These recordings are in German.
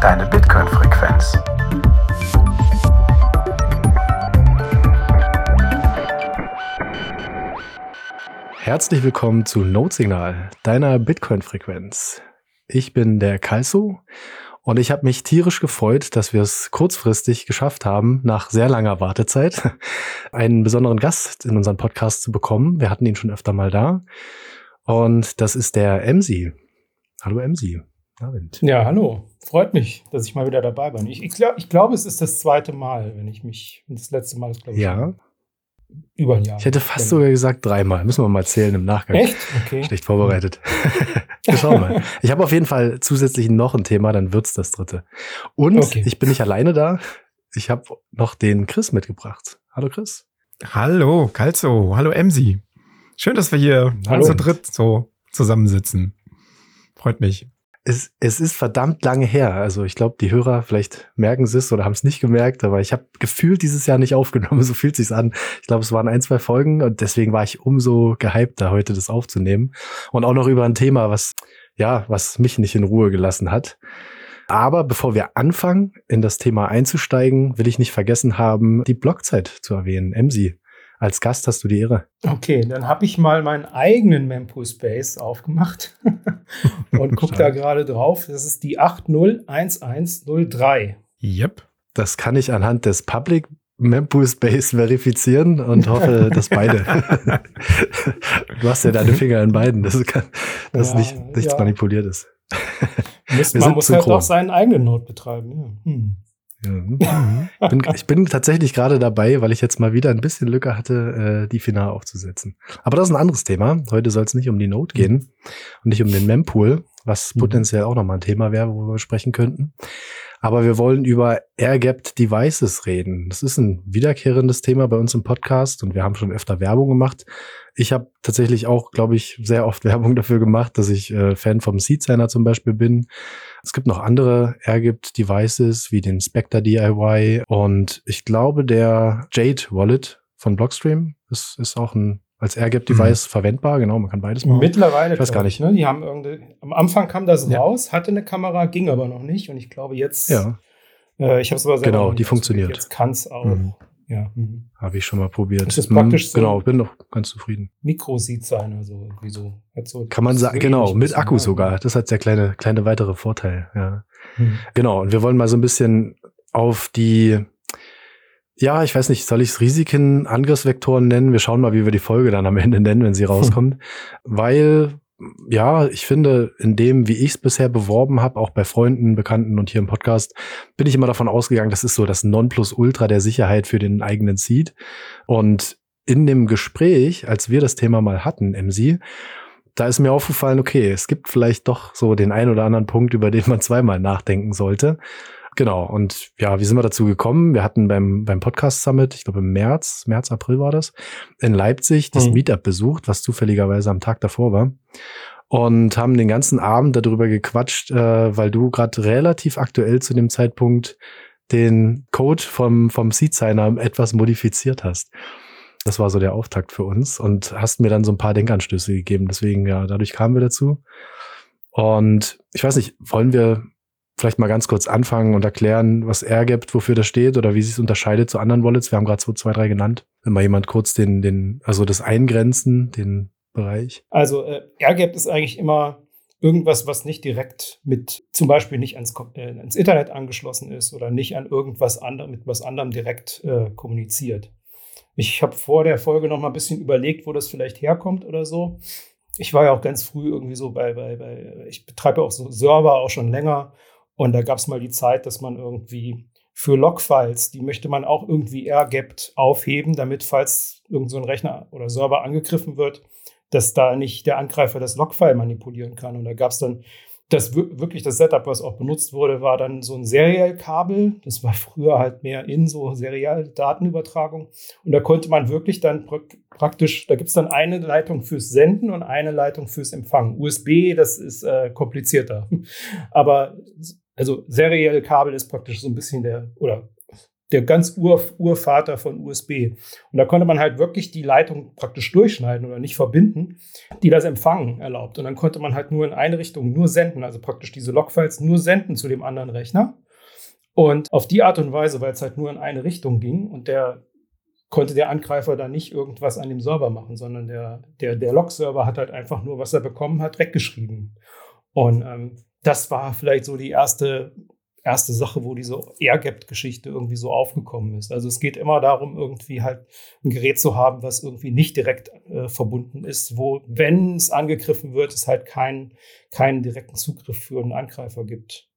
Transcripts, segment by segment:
deine Bitcoin-Frequenz. Herzlich willkommen zu Notsignal, deiner Bitcoin-Frequenz. Ich bin der Kalso und ich habe mich tierisch gefreut, dass wir es kurzfristig geschafft haben, nach sehr langer Wartezeit, einen besonderen Gast in unseren Podcast zu bekommen. Wir hatten ihn schon öfter mal da. Und das ist der Emsi. Hallo Emsi. Abend. Ja, hallo. Freut mich, dass ich mal wieder dabei bin. Ich, ich glaube, ich glaub, es ist das zweite Mal, wenn ich mich. Das letzte Mal ist, glaube ich. Ja. Über ein Jahr. Ich hätte fast sogar gesagt dreimal. Müssen wir mal zählen im Nachgang. Echt? Okay. Schlecht vorbereitet. wir schauen mal. Ich habe auf jeden Fall zusätzlich noch ein Thema, dann wird's das dritte. Und okay. ich bin nicht alleine da. Ich habe noch den Chris mitgebracht. Hallo Chris. Hallo, Kalzo. Hallo Emsi. Schön, dass wir hier Hallo. zu dritt so zusammensitzen. Freut mich es, es ist verdammt lange her. Also ich glaube, die Hörer vielleicht merken es oder haben es nicht gemerkt, aber ich habe gefühlt dieses Jahr nicht aufgenommen. So fühlt sich's an. Ich glaube, es waren ein, zwei Folgen und deswegen war ich umso gehypter, heute das aufzunehmen. Und auch noch über ein Thema, was, ja, was mich nicht in Ruhe gelassen hat. Aber bevor wir anfangen, in das Thema einzusteigen, will ich nicht vergessen haben, die Blockzeit zu erwähnen. Emsi, als Gast hast du die Ehre. Okay, dann habe ich mal meinen eigenen Mempool Space aufgemacht und gucke da gerade drauf. Das ist die 801103. Yep. Das kann ich anhand des Public Mempool Space verifizieren und hoffe, dass beide. du hast ja deine Finger in beiden, dass, kann, dass ja, nicht, nichts ja. manipuliert ist. Muss, man muss halt auch seinen eigenen Node betreiben. Ja. Hm. Mhm. bin, ich bin tatsächlich gerade dabei, weil ich jetzt mal wieder ein bisschen Lücke hatte, äh, die Finale aufzusetzen. Aber das ist ein anderes Thema. Heute soll es nicht um die Note gehen und nicht um den Mempool, was mhm. potenziell auch nochmal ein Thema wäre, worüber wir sprechen könnten. Aber wir wollen über Air-Gapped Devices reden. Das ist ein wiederkehrendes Thema bei uns im Podcast und wir haben schon öfter Werbung gemacht. Ich habe tatsächlich auch, glaube ich, sehr oft Werbung dafür gemacht, dass ich äh, Fan vom Seed Signer zum Beispiel bin. Es gibt noch andere Airgipt Devices wie den Spectre DIY und ich glaube, der Jade Wallet von Blockstream ist, ist auch ein als Airgap-Device mhm. verwendbar, genau, man kann beides machen. Mittlerweile, ich weiß gar nicht. Ne? Die haben irgendwie, am Anfang kam das ja. raus, hatte eine Kamera, ging aber noch nicht. Und ich glaube jetzt, ja. Äh, ich habe es aber selber Genau, die funktioniert. Jetzt kann es auch. Mhm. Ja. Mhm. Habe ich schon mal probiert. Das ist praktisch mhm, so Genau, bin noch ganz zufrieden. Mikro-Seed sein, also irgendwie so. so kann man sagen, genau, mit Akku sogar. Das hat der kleine, kleine weitere Vorteil, ja. Mhm. Genau, und wir wollen mal so ein bisschen auf die ja, ich weiß nicht, soll ich es Risiken, Angriffsvektoren nennen? Wir schauen mal, wie wir die Folge dann am Ende nennen, wenn sie rauskommt. Weil, ja, ich finde, in dem, wie ich es bisher beworben habe, auch bei Freunden, Bekannten und hier im Podcast, bin ich immer davon ausgegangen, das ist so das Nonplusultra der Sicherheit für den eigenen Seed. Und in dem Gespräch, als wir das Thema mal hatten, MC, da ist mir aufgefallen, okay, es gibt vielleicht doch so den ein oder anderen Punkt, über den man zweimal nachdenken sollte. Genau. Und ja, wie sind wir dazu gekommen? Wir hatten beim, beim Podcast Summit, ich glaube im März, März, April war das, in Leipzig das mhm. Meetup besucht, was zufälligerweise am Tag davor war. Und haben den ganzen Abend darüber gequatscht, äh, weil du gerade relativ aktuell zu dem Zeitpunkt den Code vom, vom Seed-Signer etwas modifiziert hast. Das war so der Auftakt für uns und hast mir dann so ein paar Denkanstöße gegeben. Deswegen, ja, dadurch kamen wir dazu. Und ich weiß nicht, wollen wir vielleicht mal ganz kurz anfangen und erklären, was gibt, wofür das steht oder wie sich es unterscheidet zu anderen Wallets. Wir haben gerade so zwei, drei genannt. Wenn mal jemand kurz den, den, also das Eingrenzen, den Bereich. Also äh, RGAP ist eigentlich immer irgendwas, was nicht direkt mit, zum Beispiel nicht ans, äh, ans Internet angeschlossen ist oder nicht an irgendwas anderem, mit was anderem direkt äh, kommuniziert. Ich habe vor der Folge noch mal ein bisschen überlegt, wo das vielleicht herkommt oder so. Ich war ja auch ganz früh irgendwie so bei, bei, bei ich betreibe auch so Server auch schon länger und da gab es mal die Zeit, dass man irgendwie für Logfiles, die möchte man auch irgendwie airgapped aufheben, damit, falls irgendein so Rechner oder Server angegriffen wird, dass da nicht der Angreifer das Logfile manipulieren kann. Und da gab es dann das wirklich das Setup, was auch benutzt wurde, war dann so ein Serial-Kabel. Das war früher halt mehr in so Serial-Datenübertragung. Und da konnte man wirklich dann praktisch, da gibt es dann eine Leitung fürs Senden und eine Leitung fürs Empfangen. USB, das ist äh, komplizierter. Aber also serielle Kabel ist praktisch so ein bisschen der, oder der ganz Ur Urvater von USB. Und da konnte man halt wirklich die Leitung praktisch durchschneiden oder nicht verbinden, die das Empfangen erlaubt. Und dann konnte man halt nur in eine Richtung nur senden, also praktisch diese Logfiles nur senden zu dem anderen Rechner. Und auf die Art und Weise, weil es halt nur in eine Richtung ging und der konnte der Angreifer da nicht irgendwas an dem Server machen, sondern der, der, der Log-Server hat halt einfach nur, was er bekommen hat, weggeschrieben. Und ähm, das war vielleicht so die erste erste Sache, wo diese Air-Gap-Geschichte irgendwie so aufgekommen ist. Also es geht immer darum, irgendwie halt ein Gerät zu haben, was irgendwie nicht direkt äh, verbunden ist, wo, wenn es angegriffen wird, es halt keinen keinen direkten Zugriff für einen Angreifer gibt.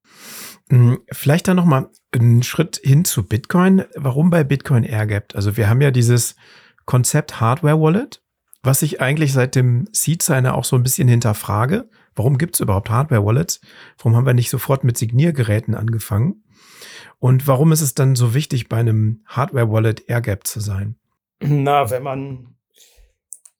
Hm, vielleicht dann noch mal einen Schritt hin zu Bitcoin. Warum bei Bitcoin Air-Gap? Also wir haben ja dieses Konzept Hardware Wallet, was ich eigentlich seit dem Seed-Signer auch so ein bisschen hinterfrage. Warum gibt es überhaupt Hardware-Wallets? Warum haben wir nicht sofort mit Signiergeräten angefangen? Und warum ist es dann so wichtig, bei einem Hardware-Wallet AirGap zu sein? Na, wenn man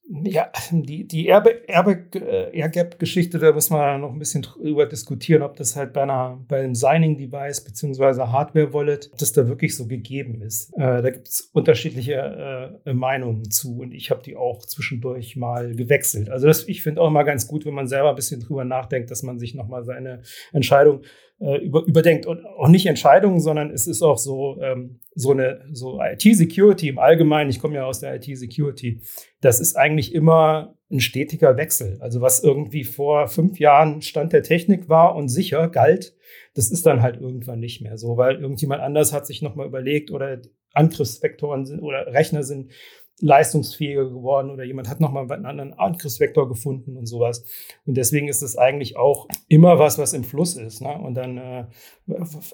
ja, die, die Airgap-Geschichte, äh, da müssen wir noch ein bisschen drüber diskutieren, ob das halt bei, einer, bei einem Signing-Device beziehungsweise Hardware-Wallet, ob das da wirklich so gegeben ist. Äh, da gibt es unterschiedliche äh, Meinungen zu und ich habe die auch zwischendurch mal gewechselt. Also das, ich finde auch immer ganz gut, wenn man selber ein bisschen drüber nachdenkt, dass man sich nochmal seine Entscheidung äh, über, überdenkt. Und auch nicht Entscheidungen, sondern es ist auch so, ähm, so eine so IT-Security im Allgemeinen. Ich komme ja aus der IT-Security. Das ist eigentlich immer ein stetiger Wechsel. Also was irgendwie vor fünf Jahren Stand der Technik war und sicher galt, das ist dann halt irgendwann nicht mehr so, weil irgendjemand anders hat sich nochmal überlegt oder Angriffsvektoren sind oder Rechner sind leistungsfähiger geworden oder jemand hat nochmal einen anderen Angriffsvektor gefunden und sowas. Und deswegen ist es eigentlich auch immer was, was im Fluss ist. Ne? Und dann, äh,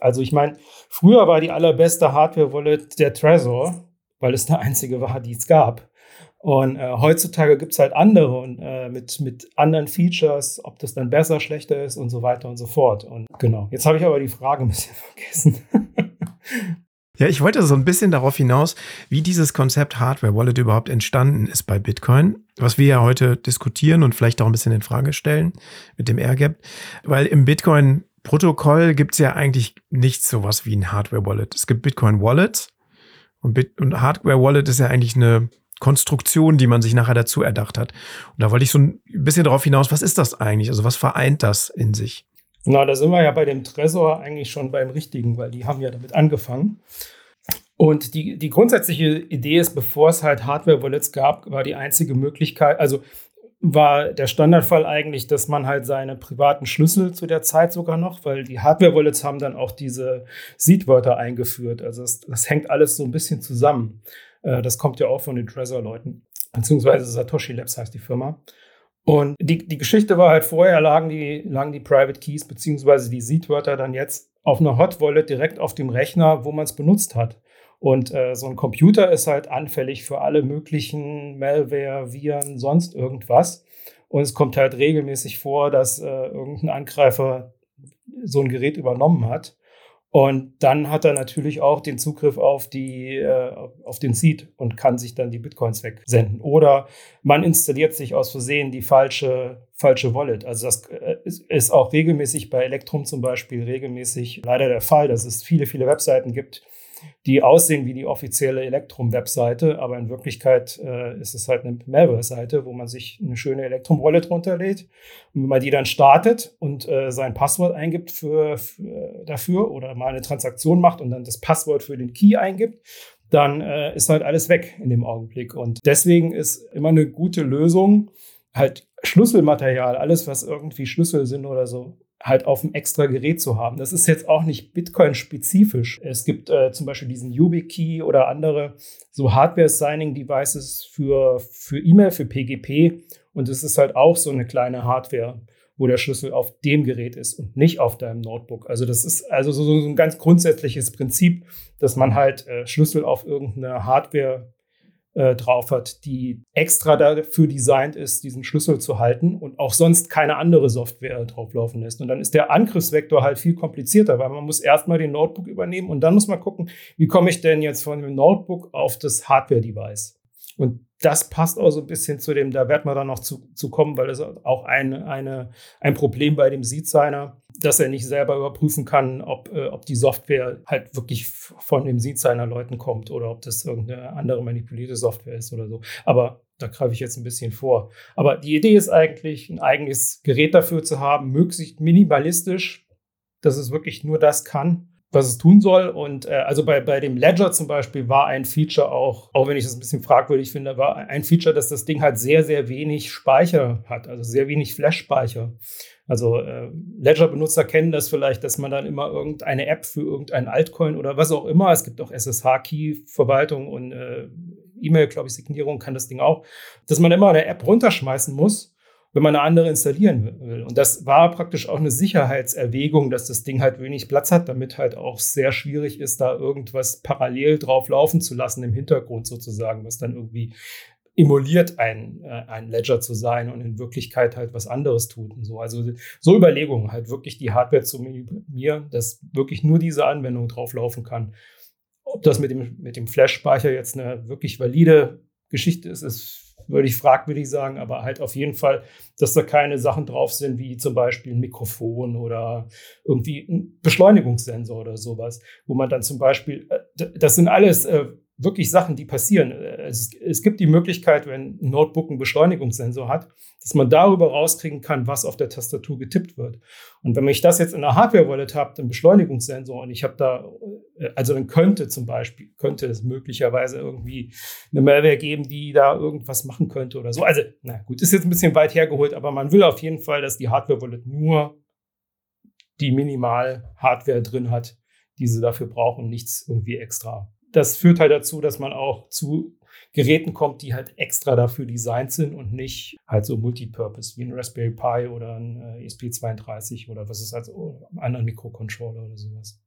also ich meine, früher war die allerbeste Hardware-Wallet der Trezor, weil es der einzige war, die es gab. Und äh, heutzutage gibt es halt andere und äh, mit, mit anderen Features, ob das dann besser, schlechter ist und so weiter und so fort. Und genau, jetzt habe ich aber die Frage ein bisschen vergessen. Ja, ich wollte so ein bisschen darauf hinaus, wie dieses Konzept Hardware Wallet überhaupt entstanden ist bei Bitcoin, was wir ja heute diskutieren und vielleicht auch ein bisschen in Frage stellen mit dem Airgap, weil im Bitcoin Protokoll gibt es ja eigentlich nichts sowas wie ein Hardware Wallet. Es gibt Bitcoin Wallet und, Bit und Hardware Wallet ist ja eigentlich eine Konstruktion, die man sich nachher dazu erdacht hat. Und da wollte ich so ein bisschen darauf hinaus, was ist das eigentlich? Also was vereint das in sich? Na, da sind wir ja bei dem Tresor eigentlich schon beim Richtigen, weil die haben ja damit angefangen. Und die, die grundsätzliche Idee ist, bevor es halt Hardware-Wallets gab, war die einzige Möglichkeit, also war der Standardfall eigentlich, dass man halt seine privaten Schlüssel zu der Zeit sogar noch, weil die Hardware-Wallets haben dann auch diese Seed-Wörter eingeführt. Also das, das, hängt alles so ein bisschen zusammen. Äh, das kommt ja auch von den Trezor-Leuten, beziehungsweise Satoshi Labs heißt die Firma. Und die, die Geschichte war halt vorher lagen die, lagen die Private Keys beziehungsweise die Seed-Wörter dann jetzt auf einer Hot Wallet direkt auf dem Rechner, wo man es benutzt hat. Und äh, so ein Computer ist halt anfällig für alle möglichen Malware, Viren, sonst irgendwas. Und es kommt halt regelmäßig vor, dass äh, irgendein Angreifer so ein Gerät übernommen hat. Und dann hat er natürlich auch den Zugriff auf die, äh, auf den Seed und kann sich dann die Bitcoins wegsenden. Oder man installiert sich aus Versehen die falsche, falsche Wallet. Also das äh, ist auch regelmäßig bei Electrum zum Beispiel regelmäßig leider der Fall, dass es viele, viele Webseiten gibt, die aussehen wie die offizielle Elektrum-Webseite, aber in Wirklichkeit äh, ist es halt eine Malware-Seite, wo man sich eine schöne Elektrum-Wallet runterlädt. Und wenn man die dann startet und äh, sein Passwort eingibt für, für, dafür oder mal eine Transaktion macht und dann das Passwort für den Key eingibt, dann äh, ist halt alles weg in dem Augenblick. Und deswegen ist immer eine gute Lösung, halt Schlüsselmaterial, alles, was irgendwie Schlüssel sind oder so, halt auf einem extra Gerät zu haben. Das ist jetzt auch nicht Bitcoin-spezifisch. Es gibt äh, zum Beispiel diesen YubiKey oder andere so Hardware-Signing-Devices für, für E-Mail, für PGP. Und es ist halt auch so eine kleine Hardware, wo der Schlüssel auf dem Gerät ist und nicht auf deinem Notebook. Also das ist also so, so ein ganz grundsätzliches Prinzip, dass man halt äh, Schlüssel auf irgendeine Hardware äh, drauf hat, die extra dafür designt ist, diesen Schlüssel zu halten und auch sonst keine andere Software drauflaufen lässt. Und dann ist der Angriffsvektor halt viel komplizierter, weil man muss erstmal den Notebook übernehmen und dann muss man gucken, wie komme ich denn jetzt von dem Notebook auf das Hardware-Device. Und das passt auch so ein bisschen zu dem, da werden wir dann noch zu, zu kommen, weil das auch ein, eine, ein Problem bei dem Seed-Signer, dass er nicht selber überprüfen kann, ob, äh, ob die Software halt wirklich von dem Seed-Signer-Leuten kommt oder ob das irgendeine andere manipulierte Software ist oder so. Aber da greife ich jetzt ein bisschen vor. Aber die Idee ist eigentlich, ein eigenes Gerät dafür zu haben, möglichst minimalistisch, dass es wirklich nur das kann, was es tun soll. Und äh, also bei, bei dem Ledger zum Beispiel war ein Feature auch, auch wenn ich das ein bisschen fragwürdig finde, war ein Feature, dass das Ding halt sehr, sehr wenig Speicher hat, also sehr wenig Flash-Speicher. Also äh, Ledger-Benutzer kennen das vielleicht, dass man dann immer irgendeine App für irgendein Altcoin oder was auch immer, es gibt auch SSH-Key-Verwaltung und äh, E-Mail, glaube ich, Signierung kann das Ding auch, dass man immer eine App runterschmeißen muss wenn man eine andere installieren will. Und das war praktisch auch eine Sicherheitserwägung, dass das Ding halt wenig Platz hat, damit halt auch sehr schwierig ist, da irgendwas parallel drauf laufen zu lassen im Hintergrund sozusagen, was dann irgendwie emuliert ein, äh, ein Ledger zu sein und in Wirklichkeit halt was anderes tut und so. Also so Überlegungen, halt wirklich die Hardware zu minimieren, dass wirklich nur diese Anwendung drauflaufen kann. Ob das mit dem, mit dem Flash-Speicher jetzt eine wirklich valide Geschichte ist, ist würde ich fragwürdig sagen, aber halt auf jeden Fall, dass da keine Sachen drauf sind, wie zum Beispiel ein Mikrofon oder irgendwie ein Beschleunigungssensor oder sowas, wo man dann zum Beispiel, äh, das sind alles äh, wirklich Sachen, die passieren. Es, es, gibt die Möglichkeit, wenn ein Notebook einen Beschleunigungssensor hat, dass man darüber rauskriegen kann, was auf der Tastatur getippt wird. Und wenn ich das jetzt in einer Hardware-Wallet habe, den Beschleunigungssensor, und ich habe da, äh, also dann könnte zum Beispiel, könnte es möglicherweise irgendwie eine Malware geben, die da irgendwas machen könnte oder so. Also, na gut, ist jetzt ein bisschen weit hergeholt, aber man will auf jeden Fall, dass die Hardware-Wallet nur die Minimal-Hardware drin hat, die sie dafür brauchen, nichts irgendwie extra das führt halt dazu, dass man auch zu Geräten kommt, die halt extra dafür designt sind und nicht halt so Multipurpose wie ein Raspberry Pi oder ein äh, ESP32 oder was ist also ein anderer Mikrocontroller oder sowas.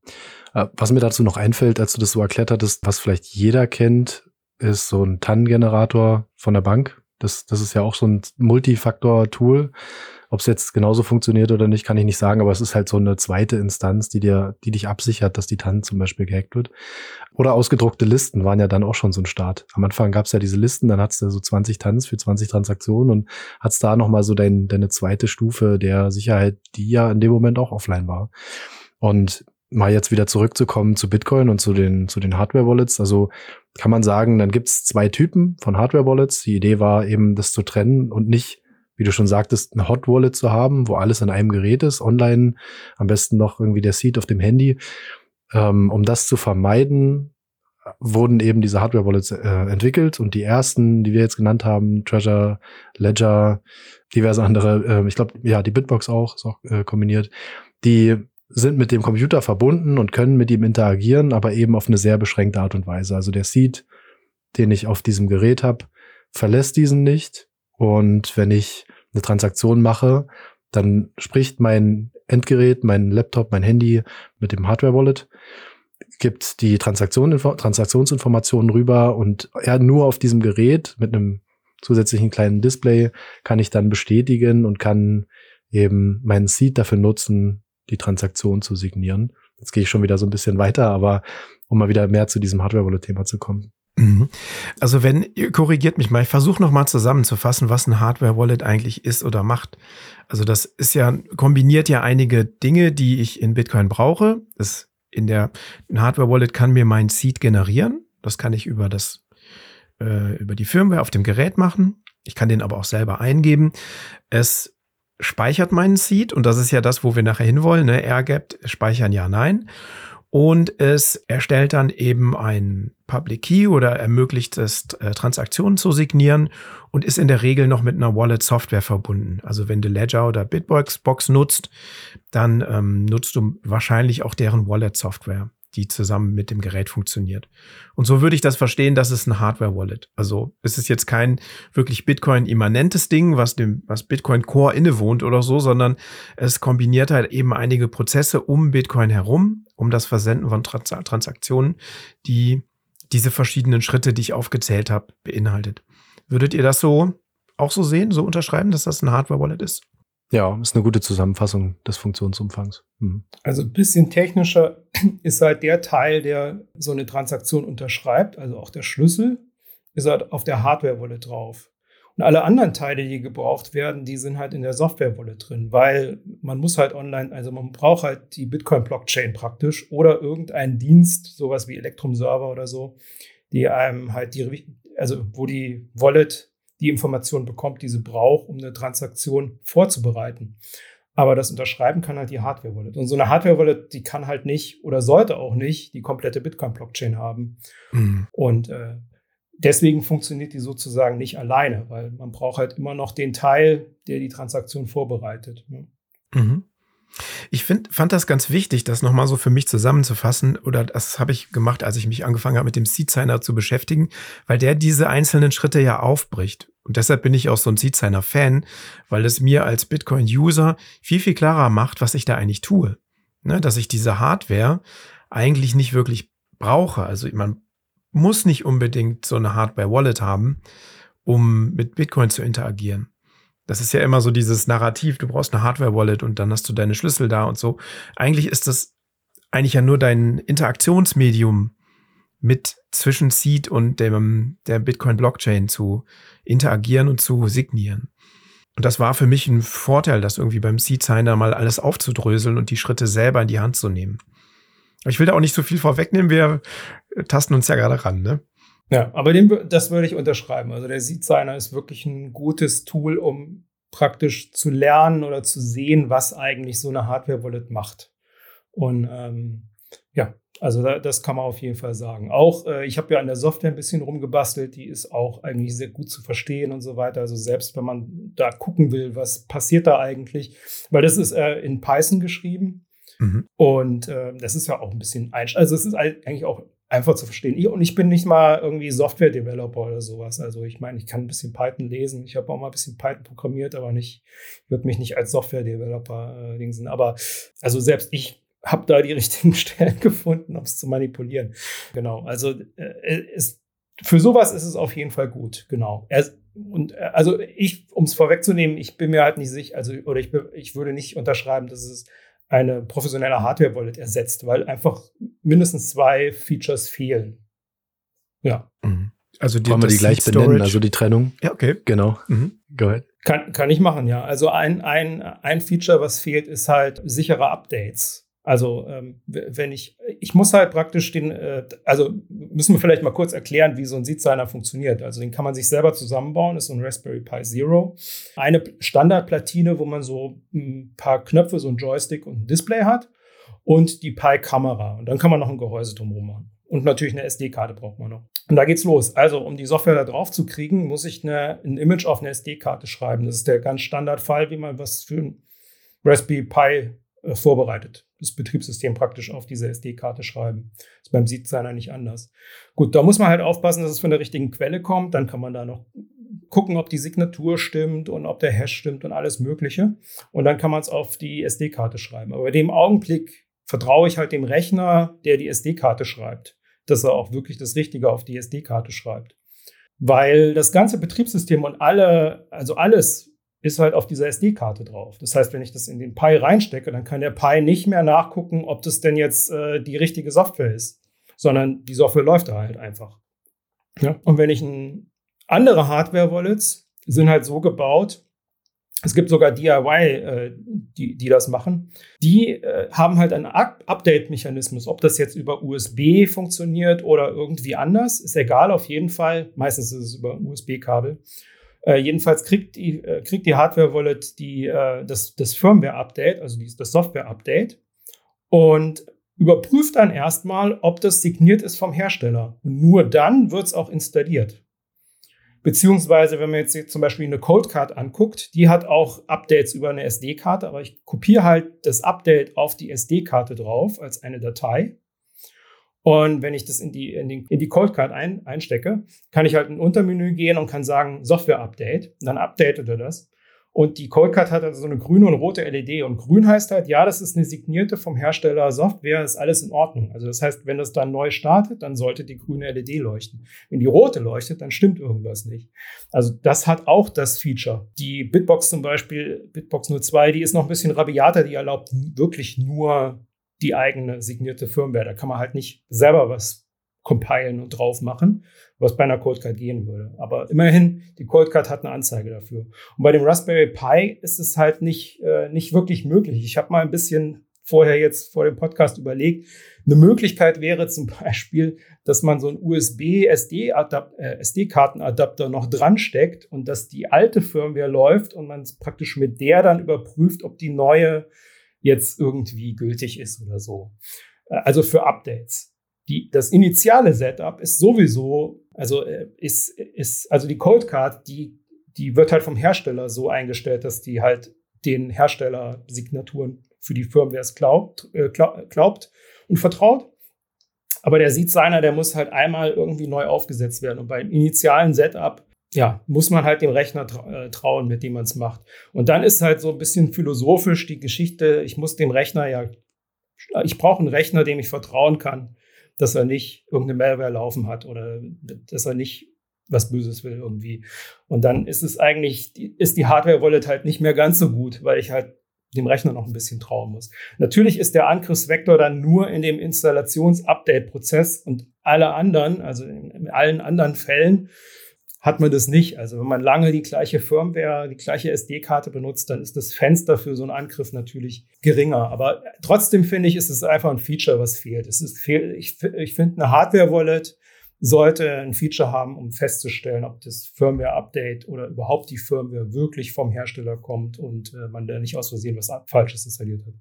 Äh, was mir dazu noch einfällt, als du das so erklärt hattest, was vielleicht jeder kennt, ist so ein TAN-Generator von der Bank. Das, das ist ja auch so ein Multifaktor-Tool. Ob es jetzt genauso funktioniert oder nicht, kann ich nicht sagen, aber es ist halt so eine zweite Instanz, die dir, die dich absichert, dass die TAN zum Beispiel gehackt wird. Oder ausgedruckte Listen waren ja dann auch schon so ein Start. Am Anfang gab es ja diese Listen, dann hattest du so 20 Tans für 20 Transaktionen und hattest da nochmal so dein, deine zweite Stufe der Sicherheit, die ja in dem Moment auch offline war. Und mal jetzt wieder zurückzukommen zu Bitcoin und zu den, zu den Hardware-Wallets. Also kann man sagen, dann gibt's zwei Typen von Hardware-Wallets. Die Idee war eben, das zu trennen und nicht wie du schon sagtest, eine Hot Wallet zu haben, wo alles an einem Gerät ist, online, am besten noch irgendwie der Seed auf dem Handy. Ähm, um das zu vermeiden, wurden eben diese Hardware-Wallets äh, entwickelt und die ersten, die wir jetzt genannt haben, Treasure, Ledger, diverse andere, äh, ich glaube, ja, die Bitbox auch, ist auch äh, kombiniert, die sind mit dem Computer verbunden und können mit ihm interagieren, aber eben auf eine sehr beschränkte Art und Weise. Also der Seed, den ich auf diesem Gerät habe, verlässt diesen nicht und wenn ich eine Transaktion mache, dann spricht mein Endgerät, mein Laptop, mein Handy mit dem Hardware-Wallet, gibt die Transaktion, Transaktionsinformationen rüber und ja, nur auf diesem Gerät mit einem zusätzlichen kleinen Display kann ich dann bestätigen und kann eben meinen Seed dafür nutzen, die Transaktion zu signieren. Jetzt gehe ich schon wieder so ein bisschen weiter, aber um mal wieder mehr zu diesem Hardware-Wallet-Thema zu kommen. Mhm. Also wenn, korrigiert mich mal, ich versuche nochmal zusammenzufassen, was ein Hardware-Wallet eigentlich ist oder macht. Also das ist ja, kombiniert ja einige Dinge, die ich in Bitcoin brauche. Das in der Hardware-Wallet kann mir mein Seed generieren. Das kann ich über das, äh, über die Firmware auf dem Gerät machen. Ich kann den aber auch selber eingeben. Es speichert meinen Seed und das ist ja das, wo wir nachher hinwollen, ne? Airgap, speichern ja, nein und es erstellt dann eben ein Public Key oder ermöglicht es, äh, Transaktionen zu signieren und ist in der Regel noch mit einer Wallet-Software verbunden. Also wenn du Ledger oder Bitbox Box nutzt, dann ähm, nutzt du wahrscheinlich auch deren Wallet-Software die zusammen mit dem Gerät funktioniert. Und so würde ich das verstehen, das ist ein Hardware-Wallet. Also es ist jetzt kein wirklich Bitcoin-immanentes Ding, was dem, was Bitcoin Core innewohnt oder so, sondern es kombiniert halt eben einige Prozesse um Bitcoin herum, um das Versenden von Trans Transaktionen, die diese verschiedenen Schritte, die ich aufgezählt habe, beinhaltet. Würdet ihr das so auch so sehen, so unterschreiben, dass das ein Hardware-Wallet ist? Ja, ist eine gute Zusammenfassung des Funktionsumfangs. Mhm. Also ein bisschen technischer ist halt der Teil, der so eine Transaktion unterschreibt, also auch der Schlüssel. ist halt auf der Hardware-Wallet drauf. Und alle anderen Teile, die gebraucht werden, die sind halt in der Software-Wallet drin, weil man muss halt online, also man braucht halt die Bitcoin-Blockchain praktisch oder irgendeinen Dienst, sowas wie Electrum-Server oder so, die einem halt die, also wo die Wallet die Information bekommt, die sie braucht, um eine Transaktion vorzubereiten. Aber das Unterschreiben kann halt die Hardware-Wallet. Und so eine Hardware-Wallet, die kann halt nicht oder sollte auch nicht die komplette Bitcoin-Blockchain haben. Mhm. Und äh, deswegen funktioniert die sozusagen nicht alleine, weil man braucht halt immer noch den Teil, der die Transaktion vorbereitet. Ne? Mhm. Ich find, fand das ganz wichtig, das nochmal so für mich zusammenzufassen. Oder das habe ich gemacht, als ich mich angefangen habe, mit dem Seed-Signer zu beschäftigen, weil der diese einzelnen Schritte ja aufbricht. Und deshalb bin ich auch so ein Seed-Signer-Fan, weil es mir als Bitcoin-User viel, viel klarer macht, was ich da eigentlich tue. Ne, dass ich diese Hardware eigentlich nicht wirklich brauche. Also man muss nicht unbedingt so eine Hardware-Wallet haben, um mit Bitcoin zu interagieren. Das ist ja immer so dieses Narrativ, du brauchst eine Hardware-Wallet und dann hast du deine Schlüssel da und so. Eigentlich ist das eigentlich ja nur dein Interaktionsmedium mit zwischen Seed und dem, der Bitcoin-Blockchain zu interagieren und zu signieren. Und das war für mich ein Vorteil, das irgendwie beim Seed-Signer mal alles aufzudröseln und die Schritte selber in die Hand zu nehmen. Ich will da auch nicht so viel vorwegnehmen, wir tasten uns ja gerade ran, ne? Ja, aber den, das würde ich unterschreiben. Also der Seed-Signer ist wirklich ein gutes Tool, um praktisch zu lernen oder zu sehen, was eigentlich so eine Hardware-Wallet macht. Und ähm, ja, also da, das kann man auf jeden Fall sagen. Auch äh, ich habe ja an der Software ein bisschen rumgebastelt, die ist auch eigentlich sehr gut zu verstehen und so weiter. Also selbst wenn man da gucken will, was passiert da eigentlich, weil das ist äh, in Python geschrieben. Mhm. Und äh, das ist ja auch ein bisschen also es ist eigentlich auch einfach zu verstehen. Ich, und ich bin nicht mal irgendwie Software-Developer oder sowas. Also ich meine, ich kann ein bisschen Python lesen. Ich habe auch mal ein bisschen Python programmiert, aber nicht, ich würde mich nicht als Software-Developer äh, dingsen. Aber also selbst ich habe da die richtigen Stellen gefunden, um es zu manipulieren. Genau. Also äh, es, für sowas ist es auf jeden Fall gut. Genau. Er, und äh, also ich, um es vorwegzunehmen, ich bin mir halt nicht sicher, also oder ich, ich würde nicht unterschreiben, dass es eine professionelle Hardware-Wallet ersetzt, weil einfach mindestens zwei Features fehlen. Ja. Mhm. Also die, Wollen wir die gleich benennen, also die Trennung? Ja, okay. Genau. Mhm. Go ahead. Kann, kann ich machen, ja. Also ein, ein, ein Feature, was fehlt, ist halt sichere Updates. Also ähm, wenn ich, ich muss halt praktisch den, äh, also müssen wir vielleicht mal kurz erklären, wie so ein Seed-Signer funktioniert. Also den kann man sich selber zusammenbauen, ist so ein Raspberry Pi Zero. Eine Standardplatine, wo man so ein paar Knöpfe, so ein Joystick und ein Display hat und die Pi-Kamera. Und dann kann man noch ein Gehäuse drumherum machen. Und natürlich eine SD-Karte braucht man noch. Und da geht's los. Also, um die Software da drauf zu kriegen, muss ich eine, ein Image auf eine SD-Karte schreiben. Das ist der ganz Standardfall, wie man was für ein Raspberry Pi äh, vorbereitet das Betriebssystem praktisch auf diese SD-Karte schreiben. Das ist beim Seed-Signer nicht anders. Gut, da muss man halt aufpassen, dass es von der richtigen Quelle kommt. Dann kann man da noch gucken, ob die Signatur stimmt und ob der Hash stimmt und alles Mögliche. Und dann kann man es auf die SD-Karte schreiben. Aber in dem Augenblick vertraue ich halt dem Rechner, der die SD-Karte schreibt, dass er auch wirklich das Richtige auf die SD-Karte schreibt. Weil das ganze Betriebssystem und alle, also alles, ist halt auf dieser SD-Karte drauf. Das heißt, wenn ich das in den Pi reinstecke, dann kann der Pi nicht mehr nachgucken, ob das denn jetzt äh, die richtige Software ist, sondern die Software läuft da halt einfach. Ja? Und wenn ich ein, andere Hardware-Wallets sind halt so gebaut, es gibt sogar DIY, äh, die, die das machen. Die äh, haben halt einen Update-Mechanismus. Ob das jetzt über USB funktioniert oder irgendwie anders, ist egal. Auf jeden Fall. Meistens ist es über USB-Kabel. Äh, jedenfalls kriegt die, äh, kriegt die Hardware-Wallet die, äh, das, das Firmware-Update, also die, das Software-Update und überprüft dann erstmal, ob das signiert ist vom Hersteller. Und nur dann wird es auch installiert. Beziehungsweise, wenn man jetzt zum Beispiel eine Codecard anguckt, die hat auch Updates über eine SD-Karte, aber ich kopiere halt das Update auf die SD-Karte drauf als eine Datei und wenn ich das in die, in die, in die Coldcard ein, einstecke, kann ich halt in ein Untermenü gehen und kann sagen Software Update. Dann updatet er das. Und die Coldcard hat also so eine grüne und rote LED. Und grün heißt halt, ja, das ist eine signierte vom Hersteller Software, ist alles in Ordnung. Also das heißt, wenn das dann neu startet, dann sollte die grüne LED leuchten. Wenn die rote leuchtet, dann stimmt irgendwas nicht. Also das hat auch das Feature. Die Bitbox zum Beispiel, Bitbox 02, die ist noch ein bisschen rabiater, die erlaubt wirklich nur die eigene signierte Firmware. Da kann man halt nicht selber was compilen und drauf machen, was bei einer Coldcard gehen würde. Aber immerhin, die Coldcard hat eine Anzeige dafür. Und bei dem Raspberry Pi ist es halt nicht, äh, nicht wirklich möglich. Ich habe mal ein bisschen vorher jetzt vor dem Podcast überlegt. Eine Möglichkeit wäre zum Beispiel, dass man so einen USB-SD-Kartenadapter äh, noch dran steckt und dass die alte Firmware läuft und man praktisch mit der dann überprüft, ob die neue jetzt irgendwie gültig ist oder so. Äh, also für Updates die, das initiale Setup ist sowieso, also äh, ist, ist, also die Coldcard, die, die wird halt vom Hersteller so eingestellt, dass die halt den Hersteller-Signaturen für die Firmwares glaubt, äh, glaubt und vertraut. Aber der sieht seiner, der muss halt einmal irgendwie neu aufgesetzt werden. Und beim initialen Setup, ja, muss man halt dem Rechner äh, trauen, mit dem man es macht. Und dann ist halt so ein bisschen philosophisch die Geschichte, ich muss dem Rechner ja, ich brauche einen Rechner, dem ich vertrauen kann dass er nicht irgendeine Malware laufen hat oder dass er nicht was Böses will irgendwie. Und dann ist es eigentlich, ist die Hardware-Wallet halt nicht mehr ganz so gut, weil ich halt dem Rechner noch ein bisschen trauen muss. Natürlich ist der Angriffsvektor dann nur in dem Installations-Update-Prozess und alle anderen, also in allen anderen Fällen, hat man das nicht. Also wenn man lange die gleiche Firmware, die gleiche SD-Karte benutzt, dann ist das Fenster für so einen Angriff natürlich geringer. Aber trotzdem finde ich, ist es einfach ein Feature, was fehlt. Es ist fehl, ich, ich finde, eine Hardware-Wallet sollte ein Feature haben, um festzustellen, ob das Firmware-Update oder überhaupt die Firmware wirklich vom Hersteller kommt und äh, man da nicht aus Versehen was Falsches installiert hat.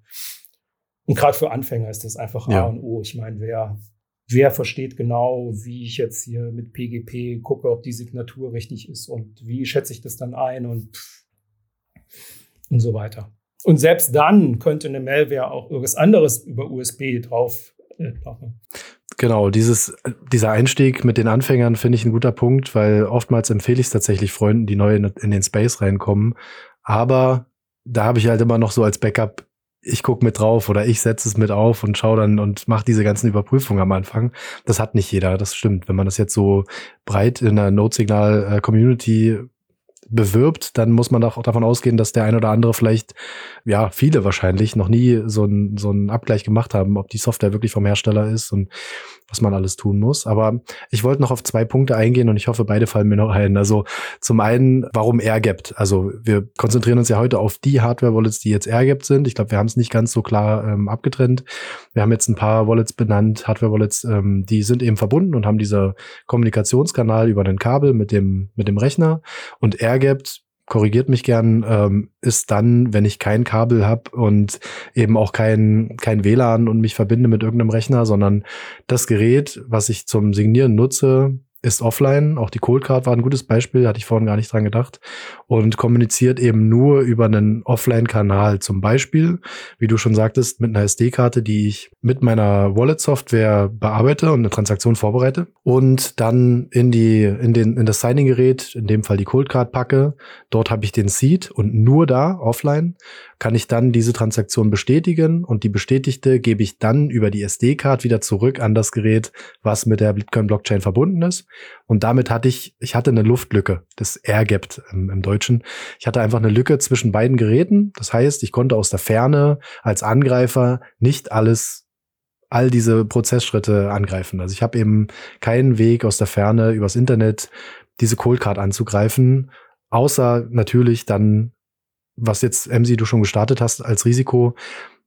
Und gerade für Anfänger ist das einfach A und O. Ich meine, wer wer versteht genau, wie ich jetzt hier mit PGP gucke, ob die Signatur richtig ist und wie schätze ich das dann ein und, und so weiter. Und selbst dann könnte eine Malware auch irgendwas anderes über USB drauf äh, machen. Genau, dieses, dieser Einstieg mit den Anfängern finde ich ein guter Punkt, weil oftmals empfehle ich es tatsächlich Freunden, die neu in, in den Space reinkommen. Aber da habe ich halt immer noch so als Backup ich gucke mit drauf oder ich setze es mit auf und schaue dann und mache diese ganzen Überprüfungen am Anfang. Das hat nicht jeder, das stimmt. Wenn man das jetzt so breit in der Node-Signal-Community bewirbt, dann muss man auch davon ausgehen, dass der ein oder andere vielleicht, ja, viele wahrscheinlich, noch nie so einen so einen Abgleich gemacht haben, ob die Software wirklich vom Hersteller ist und was man alles tun muss. Aber ich wollte noch auf zwei Punkte eingehen und ich hoffe, beide fallen mir noch ein. Also zum einen, warum AirGapped? Also wir konzentrieren uns ja heute auf die Hardware-Wallets, die jetzt AirGapped sind. Ich glaube, wir haben es nicht ganz so klar ähm, abgetrennt. Wir haben jetzt ein paar Wallets benannt, Hardware-Wallets, ähm, die sind eben verbunden und haben dieser Kommunikationskanal über den Kabel mit dem, mit dem Rechner. Und AirGapped korrigiert mich gern, ähm, ist dann, wenn ich kein Kabel habe und eben auch kein, kein WLAN und mich verbinde mit irgendeinem Rechner, sondern das Gerät, was ich zum Signieren nutze, ist offline. Auch die Cold Card war ein gutes Beispiel, hatte ich vorhin gar nicht dran gedacht. Und kommuniziert eben nur über einen Offline-Kanal. Zum Beispiel, wie du schon sagtest, mit einer SD-Karte, die ich mit meiner Wallet-Software bearbeite und eine Transaktion vorbereite. Und dann in die, in den, in das Signing-Gerät, in dem Fall die Cold Card packe. Dort habe ich den Seed und nur da, offline, kann ich dann diese Transaktion bestätigen und die bestätigte gebe ich dann über die SD-Card wieder zurück an das Gerät, was mit der Bitcoin-Blockchain verbunden ist. Und damit hatte ich, ich hatte eine Luftlücke, das Air-Gapped im, im Deutschen. Ich hatte einfach eine Lücke zwischen beiden Geräten. Das heißt, ich konnte aus der Ferne als Angreifer nicht alles all diese Prozessschritte angreifen. Also ich habe eben keinen Weg aus der Ferne übers Internet diese Cold Card anzugreifen, außer natürlich dann was jetzt, MC, du schon gestartet hast als Risiko,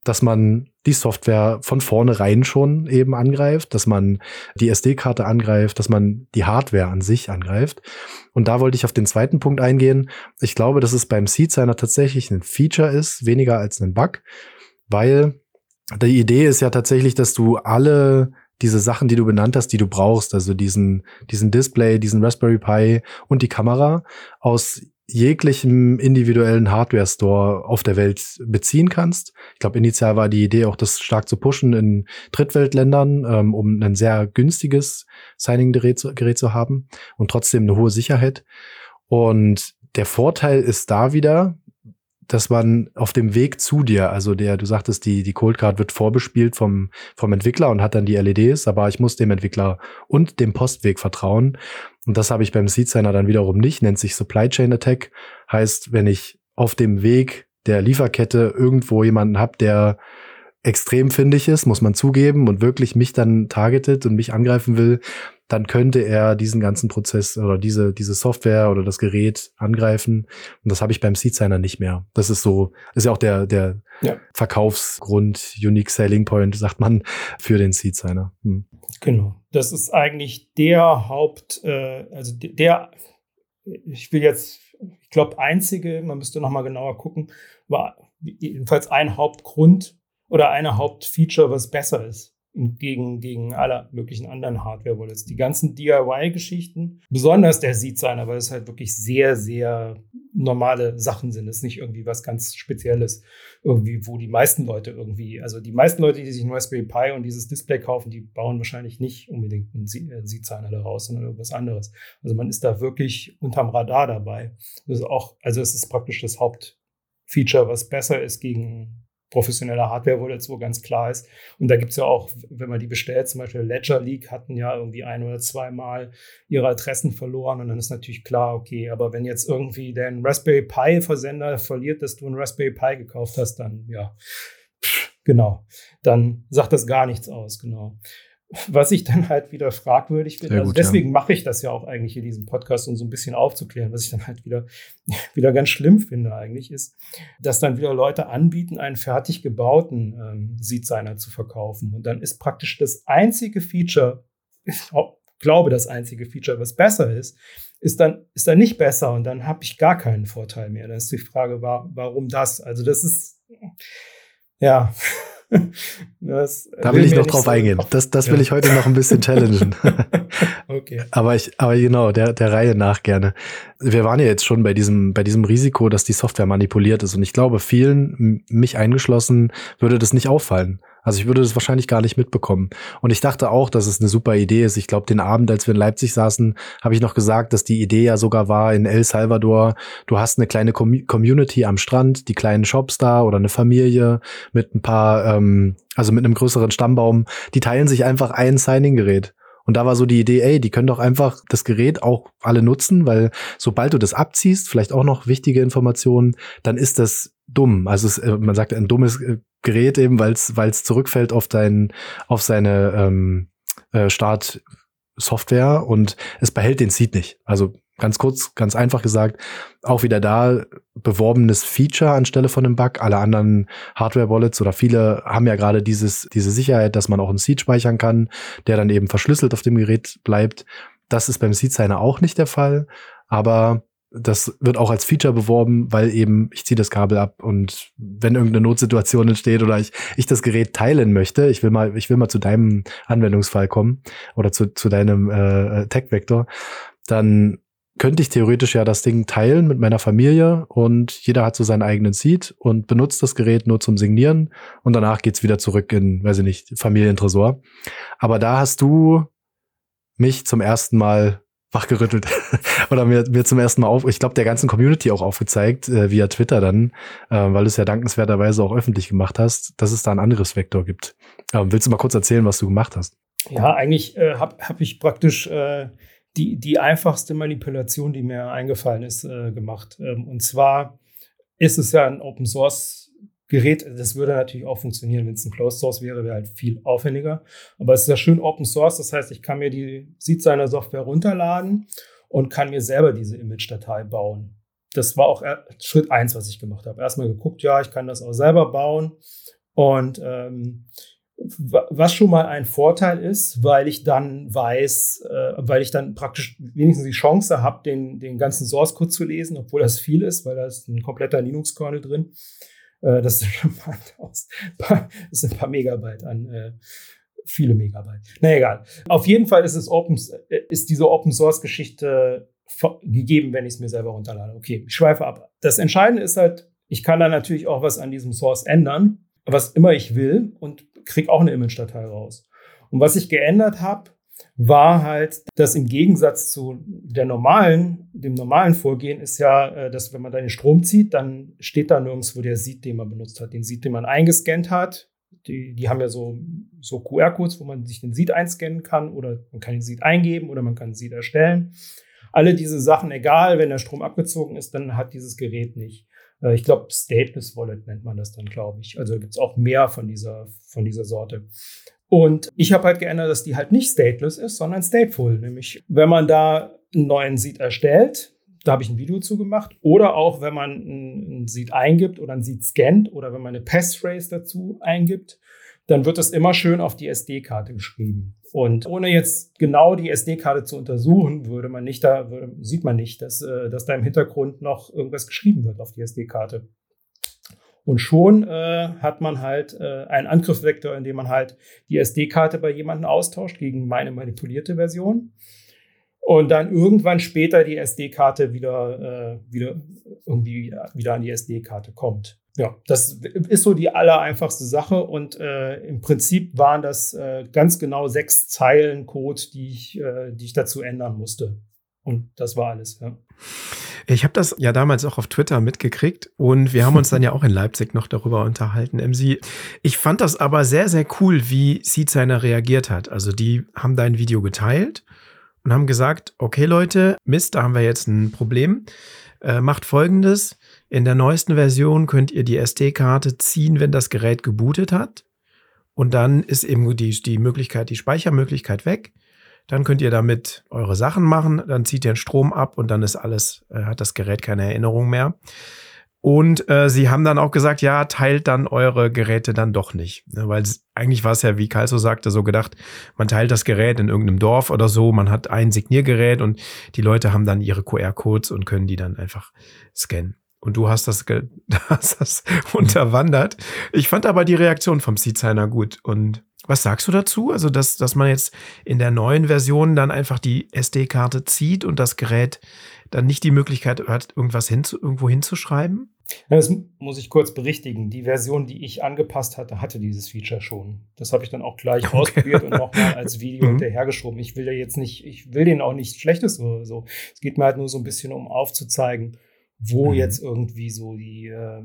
dass man die Software von vornherein schon eben angreift, dass man die SD-Karte angreift, dass man die Hardware an sich angreift. Und da wollte ich auf den zweiten Punkt eingehen. Ich glaube, dass es beim Seed Signer tatsächlich ein Feature ist, weniger als ein Bug, weil die Idee ist ja tatsächlich, dass du alle diese Sachen, die du benannt hast, die du brauchst, also diesen, diesen Display, diesen Raspberry Pi und die Kamera aus jeglichem individuellen Hardware-Store auf der Welt beziehen kannst. Ich glaube, initial war die Idee auch, das stark zu pushen in Drittweltländern, ähm, um ein sehr günstiges Signing-Gerät zu, Gerät zu haben und trotzdem eine hohe Sicherheit. Und der Vorteil ist da wieder, dass man auf dem Weg zu dir, also der, du sagtest, die, die Cold Card wird vorbespielt vom, vom Entwickler und hat dann die LEDs, aber ich muss dem Entwickler und dem Postweg vertrauen. Und das habe ich beim Seed Signer dann wiederum nicht, nennt sich Supply Chain Attack. Heißt, wenn ich auf dem Weg der Lieferkette irgendwo jemanden habe, der extrem findig ist, muss man zugeben, und wirklich mich dann targetet und mich angreifen will, dann könnte er diesen ganzen Prozess oder diese, diese Software oder das Gerät angreifen. Und das habe ich beim Seed Signer nicht mehr. Das ist so, ist ja auch der, der ja. Verkaufsgrund, Unique Selling Point, sagt man, für den Seed Signer. Hm. Genau. Das ist eigentlich der Haupt, äh, also der, ich will jetzt, ich glaube, einzige, man müsste noch mal genauer gucken, war jedenfalls ein Hauptgrund oder eine Hauptfeature, was besser ist gegen, gegen alle möglichen anderen Hardware-Wallets. Die ganzen DIY-Geschichten, besonders der Seed Signer, weil es halt wirklich sehr, sehr normale Sachen sind. Es ist nicht irgendwie was ganz Spezielles, irgendwie, wo die meisten Leute irgendwie, also die meisten Leute, die sich ein Raspberry Pi und dieses Display kaufen, die bauen wahrscheinlich nicht unbedingt einen äh, Seed Signer daraus, sondern irgendwas anderes. Also man ist da wirklich unterm Radar dabei. Das ist auch, also es ist praktisch das Hauptfeature, was besser ist gegen professioneller Hardware, wo das so ganz klar ist. Und da gibt es ja auch, wenn man die bestellt, zum Beispiel Ledger League hatten ja irgendwie ein oder zweimal ihre Adressen verloren. Und dann ist natürlich klar, okay, aber wenn jetzt irgendwie dein Raspberry Pi Versender verliert, dass du ein Raspberry Pi gekauft hast, dann ja, genau, dann sagt das gar nichts aus, genau was ich dann halt wieder fragwürdig finde. Also deswegen ja. mache ich das ja auch eigentlich hier diesen Podcast, um so ein bisschen aufzuklären. Was ich dann halt wieder, wieder ganz schlimm finde eigentlich, ist, dass dann wieder Leute anbieten, einen fertig gebauten ähm, Seed-Signer zu verkaufen. Und dann ist praktisch das einzige Feature, ich glaube das einzige Feature, was besser ist, ist dann, ist dann nicht besser und dann habe ich gar keinen Vorteil mehr. Dann ist die Frage, warum das? Also das ist, ja. Das da will, will ich noch drauf eingehen. Das, das will ja. ich heute noch ein bisschen challengen. okay. Aber ich, aber genau, der, der Reihe nach gerne. Wir waren ja jetzt schon bei diesem, bei diesem Risiko, dass die Software manipuliert ist. Und ich glaube, vielen, mich eingeschlossen, würde das nicht auffallen. Also ich würde das wahrscheinlich gar nicht mitbekommen. Und ich dachte auch, dass es eine super Idee ist. Ich glaube, den Abend, als wir in Leipzig saßen, habe ich noch gesagt, dass die Idee ja sogar war in El Salvador. Du hast eine kleine Com Community am Strand, die kleinen Shops da oder eine Familie mit ein paar, ähm, also mit einem größeren Stammbaum. Die teilen sich einfach ein Signing-Gerät. Und da war so die Idee, ey, die können doch einfach das Gerät auch alle nutzen, weil sobald du das abziehst, vielleicht auch noch wichtige Informationen, dann ist das dumm. Also es, äh, man sagt ein dummes äh, Gerät eben, weil es zurückfällt auf dein, auf seine ähm, äh, Startsoftware und es behält den Seed nicht. Also ganz kurz, ganz einfach gesagt, auch wieder da beworbenes Feature anstelle von einem Bug. Alle anderen Hardware-Wallets oder viele haben ja gerade dieses, diese Sicherheit, dass man auch einen Seed speichern kann, der dann eben verschlüsselt auf dem Gerät bleibt. Das ist beim Seed Signer auch nicht der Fall. Aber das wird auch als Feature beworben, weil eben ich ziehe das Kabel ab und wenn irgendeine Notsituation entsteht oder ich, ich das Gerät teilen möchte, ich will mal, ich will mal zu deinem Anwendungsfall kommen oder zu, zu deinem äh, Tech-Vektor, dann könnte ich theoretisch ja das Ding teilen mit meiner Familie und jeder hat so seinen eigenen Seed und benutzt das Gerät nur zum Signieren und danach geht's wieder zurück in, weiß ich nicht, Familientresor. Aber da hast du mich zum ersten Mal wachgerüttelt oder mir, mir zum ersten Mal auf, ich glaube, der ganzen Community auch aufgezeigt, äh, via Twitter dann, äh, weil du es ja dankenswerterweise auch öffentlich gemacht hast, dass es da ein anderes Vektor gibt. Ähm, willst du mal kurz erzählen, was du gemacht hast? Ja, eigentlich äh, habe hab ich praktisch äh, die, die einfachste Manipulation, die mir eingefallen ist, äh, gemacht. Ähm, und zwar ist es ja ein Open Source Gerät, das würde natürlich auch funktionieren, wenn es ein Closed Source wäre, wäre halt viel aufwendiger. Aber es ist ja schön Open Source, das heißt, ich kann mir die Seed seiner Software runterladen und kann mir selber diese Image-Datei bauen. Das war auch Schritt eins, was ich gemacht habe. Erstmal geguckt, ja, ich kann das auch selber bauen. Und ähm, was schon mal ein Vorteil ist, weil ich dann weiß, äh, weil ich dann praktisch wenigstens die Chance habe, den, den ganzen Source Code zu lesen, obwohl das viel ist, weil da ist ein kompletter Linux-Kernel drin. Äh, das, sind ein paar, das sind ein paar Megabyte an äh, viele Megabyte. Na egal. Auf jeden Fall ist es Open, äh, ist diese Open Source Geschichte gegeben, wenn ich es mir selber runterlade. Okay, ich schweife ab. Das Entscheidende ist halt, ich kann da natürlich auch was an diesem Source ändern, was immer ich will und kriege auch eine Image-Datei raus. Und was ich geändert habe, war halt, dass im Gegensatz zu der normalen, dem normalen Vorgehen ist ja, äh, dass wenn man da den Strom zieht, dann steht da nirgendwo der Seed, den man benutzt hat. Den Seed, den man eingescannt hat. Die, die haben ja so, so QR-Codes, wo man sich den Seed einscannen kann oder man kann den Seed eingeben oder man kann den Seed erstellen. Alle diese Sachen, egal, wenn der Strom abgezogen ist, dann hat dieses Gerät nicht. Äh, ich glaube, Stateless Wallet nennt man das dann, glaube ich. Also gibt es auch mehr von dieser, von dieser Sorte. Und ich habe halt geändert, dass die halt nicht stateless ist, sondern stateful. Nämlich, wenn man da einen neuen Seed erstellt, da habe ich ein Video zu gemacht, oder auch, wenn man einen Seed eingibt oder einen Seed scannt oder wenn man eine Passphrase dazu eingibt, dann wird das immer schön auf die SD-Karte geschrieben. Und ohne jetzt genau die SD-Karte zu untersuchen, würde man nicht da, würde, sieht man nicht, dass, äh, dass da im Hintergrund noch irgendwas geschrieben wird auf die SD-Karte. Und schon äh, hat man halt äh, einen Angriffsvektor, in dem man halt die SD-Karte bei jemandem austauscht gegen meine manipulierte Version. Und dann irgendwann später die SD-Karte wieder, äh, wieder irgendwie wieder an die SD-Karte kommt. Ja, das ist so die allereinfachste Sache und äh, im Prinzip waren das äh, ganz genau sechs Zeilen Code, die ich, äh, die ich dazu ändern musste. Und das war alles. Ja. Ich habe das ja damals auch auf Twitter mitgekriegt und wir haben uns dann ja auch in Leipzig noch darüber unterhalten. MC, ich fand das aber sehr, sehr cool, wie Seedsigner reagiert hat. Also die haben dein Video geteilt und haben gesagt, okay Leute, Mist, da haben wir jetzt ein Problem. Äh, macht folgendes in der neuesten Version könnt ihr die SD-Karte ziehen, wenn das Gerät gebootet hat. Und dann ist eben die, die Möglichkeit, die Speichermöglichkeit weg. Dann könnt ihr damit eure Sachen machen, dann zieht ihr den Strom ab und dann ist alles, äh, hat das Gerät keine Erinnerung mehr. Und äh, sie haben dann auch gesagt, ja, teilt dann eure Geräte dann doch nicht. Ne, weil eigentlich war es ja, wie Kalso sagte, so gedacht, man teilt das Gerät in irgendeinem Dorf oder so, man hat ein Signiergerät und die Leute haben dann ihre QR-Codes und können die dann einfach scannen. Und du hast das, hast das unterwandert. Ich fand aber die Reaktion vom Seedsigner gut. Und was sagst du dazu? Also, dass, dass man jetzt in der neuen Version dann einfach die SD-Karte zieht und das Gerät dann nicht die Möglichkeit hat, irgendwas hinzu, irgendwo hinzuschreiben? Das muss ich kurz berichtigen. Die Version, die ich angepasst hatte, hatte dieses Feature schon. Das habe ich dann auch gleich okay. ausprobiert und nochmal als Video mhm. hinterhergeschoben. Ich will ja jetzt nicht, ich will denen auch nichts Schlechtes oder so. Es geht mir halt nur so ein bisschen um aufzuzeigen, wo mhm. jetzt irgendwie so die, äh,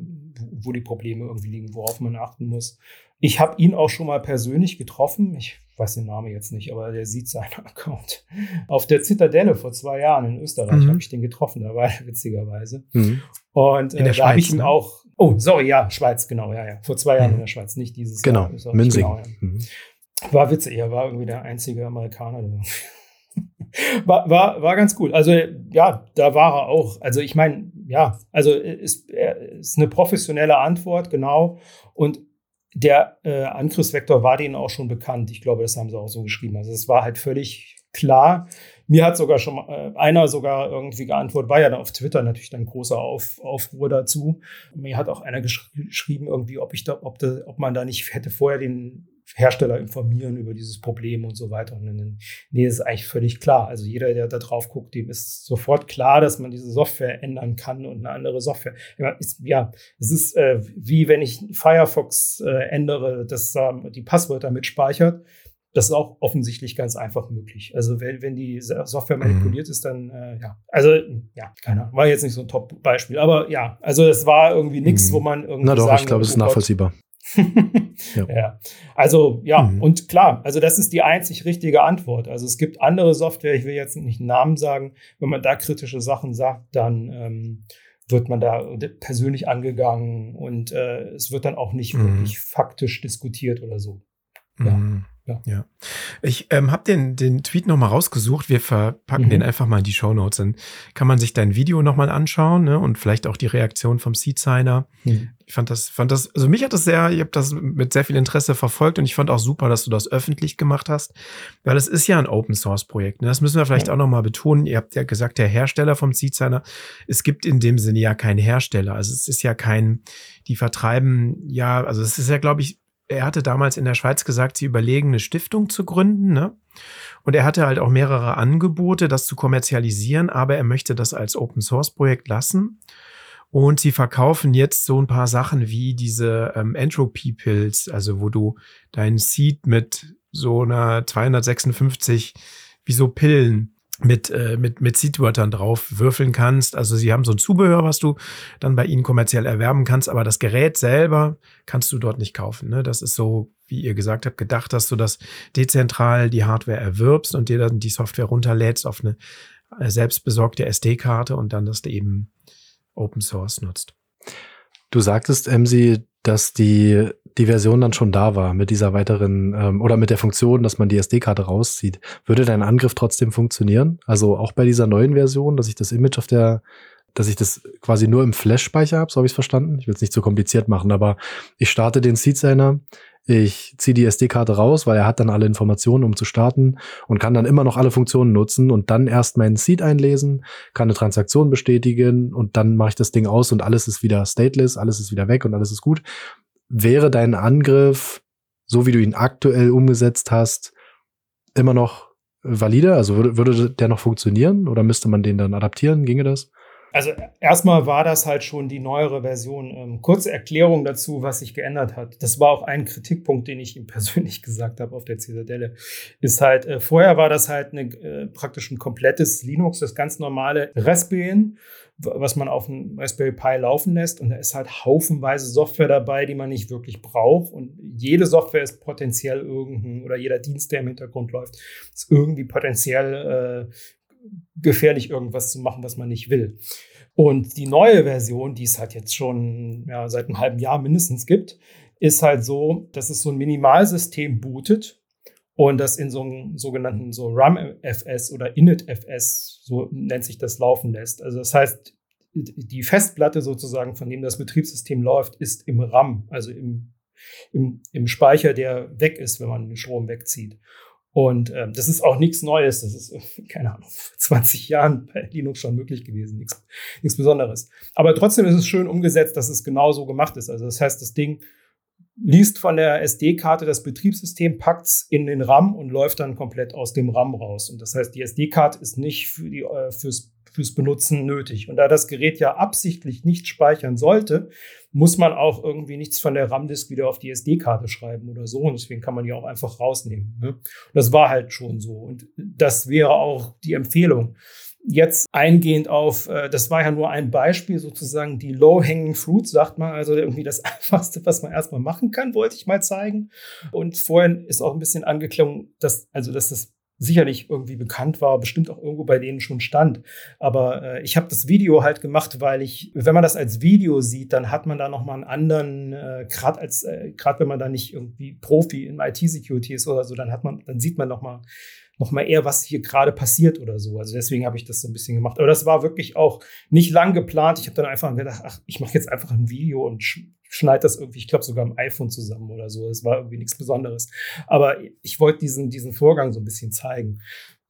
wo die Probleme irgendwie liegen, worauf man achten muss. Ich habe ihn auch schon mal persönlich getroffen. Ich weiß den Namen jetzt nicht, aber der sieht seinen Account. Auf der Zitadelle vor zwei Jahren in Österreich mhm. habe ich den getroffen, da war er witzigerweise. Mhm. Und äh, da habe ich ihm ne? auch, oh, sorry, ja, Schweiz, genau, ja, ja. Vor zwei Jahren mhm. in der Schweiz, nicht dieses genau. Jahr. Münzing. Genau, ja. Mhm. War witzig, er war irgendwie der einzige Amerikaner. war, war, war ganz cool. Also, ja, da war er auch. Also, ich meine, ja, also ist, ist eine professionelle Antwort, genau. Und der äh, Angriffsvektor war denen auch schon bekannt. Ich glaube, das haben sie auch so geschrieben. Also es war halt völlig klar. Mir hat sogar schon äh, einer sogar irgendwie geantwortet, war ja dann auf Twitter natürlich dann großer Auf, Aufruhr dazu. Mir hat auch einer gesch geschrieben, irgendwie, ob ich da, ob, da, ob man da nicht hätte vorher den Hersteller informieren über dieses Problem und so weiter. Und dann, nee, das ist eigentlich völlig klar. Also jeder, der da drauf guckt, dem ist sofort klar, dass man diese Software ändern kann und eine andere Software. Ja, es ist äh, wie wenn ich Firefox äh, ändere, dass äh, die Passwörter mitspeichert. Das ist auch offensichtlich ganz einfach möglich. Also wenn, wenn die Software mhm. manipuliert ist, dann äh, ja. Also ja, keine Ahnung. War jetzt nicht so ein Top-Beispiel, aber ja, also es war irgendwie nichts, mhm. wo man irgendwie. Na doch, ich glaube, es ist oh nachvollziehbar. Ja. ja. Also ja, mhm. und klar, also das ist die einzig richtige Antwort. Also es gibt andere Software, ich will jetzt nicht einen Namen sagen, wenn man da kritische Sachen sagt, dann ähm, wird man da persönlich angegangen und äh, es wird dann auch nicht mhm. wirklich faktisch diskutiert oder so. Ja. Mhm. Ja. ja. Ich ähm, habe den, den Tweet nochmal rausgesucht. Wir verpacken mhm. den einfach mal in die Show Notes. Dann kann man sich dein Video nochmal anschauen ne? und vielleicht auch die Reaktion vom Seed-Signer. Mhm. Ich fand das, fand das, also mich hat das sehr, ich habe das mit sehr viel Interesse verfolgt und ich fand auch super, dass du das öffentlich gemacht hast, weil es ist ja ein Open-Source-Projekt. Ne? Das müssen wir vielleicht ja. auch nochmal betonen. Ihr habt ja gesagt, der Hersteller vom Seed-Signer, es gibt in dem Sinne ja keinen Hersteller. Also es ist ja kein, die vertreiben, ja, also es ist ja, glaube ich, er hatte damals in der Schweiz gesagt, sie überlegen, eine Stiftung zu gründen. Ne? Und er hatte halt auch mehrere Angebote, das zu kommerzialisieren, aber er möchte das als Open Source Projekt lassen. Und sie verkaufen jetzt so ein paar Sachen wie diese ähm, Entropy Pills, also wo du deinen Seed mit so einer 256 wie so Pillen mit, äh, mit, mit Seedwörtern drauf würfeln kannst. Also sie haben so ein Zubehör, was du dann bei ihnen kommerziell erwerben kannst, aber das Gerät selber kannst du dort nicht kaufen. Ne? Das ist so, wie ihr gesagt habt, gedacht, dass du das dezentral die Hardware erwirbst und dir dann die Software runterlädst auf eine äh, selbstbesorgte SD-Karte und dann das eben Open Source nutzt. Du sagtest, Emsi, dass die, die Version dann schon da war mit dieser weiteren ähm, oder mit der Funktion, dass man die SD-Karte rauszieht. Würde dein Angriff trotzdem funktionieren? Also auch bei dieser neuen Version, dass ich das Image auf der, dass ich das quasi nur im Flash-Speicher habe, so habe ich es verstanden. Ich will es nicht zu kompliziert machen, aber ich starte den Seed Signer ich ziehe die SD-Karte raus, weil er hat dann alle Informationen, um zu starten und kann dann immer noch alle Funktionen nutzen und dann erst meinen Seed einlesen, kann eine Transaktion bestätigen und dann mache ich das Ding aus und alles ist wieder stateless, alles ist wieder weg und alles ist gut. Wäre dein Angriff, so wie du ihn aktuell umgesetzt hast, immer noch valide? Also würde, würde der noch funktionieren oder müsste man den dann adaptieren? Ginge das? Also erstmal war das halt schon die neuere Version. Ähm, kurze Erklärung dazu, was sich geändert hat. Das war auch ein Kritikpunkt, den ich ihm persönlich gesagt habe auf der Zitadelle. Ist halt, äh, vorher war das halt eine, äh, praktisch ein komplettes Linux, das ganz normale Raspbian, was man auf dem Raspberry Pi laufen lässt. Und da ist halt haufenweise Software dabei, die man nicht wirklich braucht. Und jede Software ist potenziell irgendein, oder jeder Dienst, der im Hintergrund läuft, ist irgendwie potenziell äh, gefährlich, irgendwas zu machen, was man nicht will. Und die neue Version, die es halt jetzt schon ja, seit einem halben Jahr mindestens gibt, ist halt so, dass es so ein Minimalsystem bootet und das in so einem sogenannten so RAM-FS oder Init-FS, so nennt sich das, laufen lässt. Also das heißt, die Festplatte sozusagen, von dem das Betriebssystem läuft, ist im RAM, also im, im, im Speicher, der weg ist, wenn man den Strom wegzieht. Und ähm, das ist auch nichts Neues. Das ist, keine Ahnung, 20 Jahren bei Linux schon möglich gewesen. Nichts, nichts Besonderes. Aber trotzdem ist es schön umgesetzt, dass es genau so gemacht ist. Also das heißt, das Ding liest von der SD-Karte das Betriebssystem, packt es in den RAM und läuft dann komplett aus dem RAM raus. Und das heißt, die SD-Karte ist nicht für die, äh, fürs, fürs Benutzen nötig. Und da das Gerät ja absichtlich nicht speichern sollte, muss man auch irgendwie nichts von der RAM-Disk wieder auf die SD-Karte schreiben oder so. Und deswegen kann man die auch einfach rausnehmen. Ne? das war halt schon so. Und das wäre auch die Empfehlung. Jetzt eingehend auf, äh, das war ja nur ein Beispiel sozusagen, die Low-Hanging Fruit, sagt man, also irgendwie das Einfachste, was man erstmal machen kann, wollte ich mal zeigen. Und vorhin ist auch ein bisschen angeklungen, dass, also, dass das sicherlich irgendwie bekannt war, bestimmt auch irgendwo bei denen schon stand. Aber äh, ich habe das Video halt gemacht, weil ich, wenn man das als Video sieht, dann hat man da noch mal einen anderen, äh, gerade als, äh, gerade wenn man da nicht irgendwie Profi in IT-Security ist oder so, dann hat man, dann sieht man noch mal noch mal eher, was hier gerade passiert oder so. Also deswegen habe ich das so ein bisschen gemacht. Aber das war wirklich auch nicht lang geplant. Ich habe dann einfach gedacht, ach, ich mache jetzt einfach ein Video und schneide das irgendwie, ich glaube sogar am iPhone zusammen oder so. Es war irgendwie nichts Besonderes. Aber ich wollte diesen, diesen Vorgang so ein bisschen zeigen.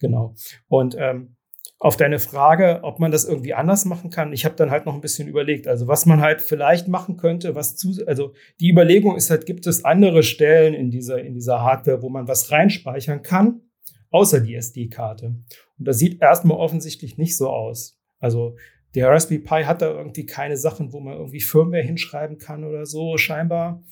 Genau. Und ähm, auf deine Frage, ob man das irgendwie anders machen kann, ich habe dann halt noch ein bisschen überlegt. Also was man halt vielleicht machen könnte, was zu, also die Überlegung ist halt, gibt es andere Stellen in dieser, in dieser Hardware, wo man was reinspeichern kann? außer die SD-Karte. Und das sieht erstmal offensichtlich nicht so aus. Also der Raspberry Pi hat da irgendwie keine Sachen, wo man irgendwie Firmware hinschreiben kann oder so, scheinbar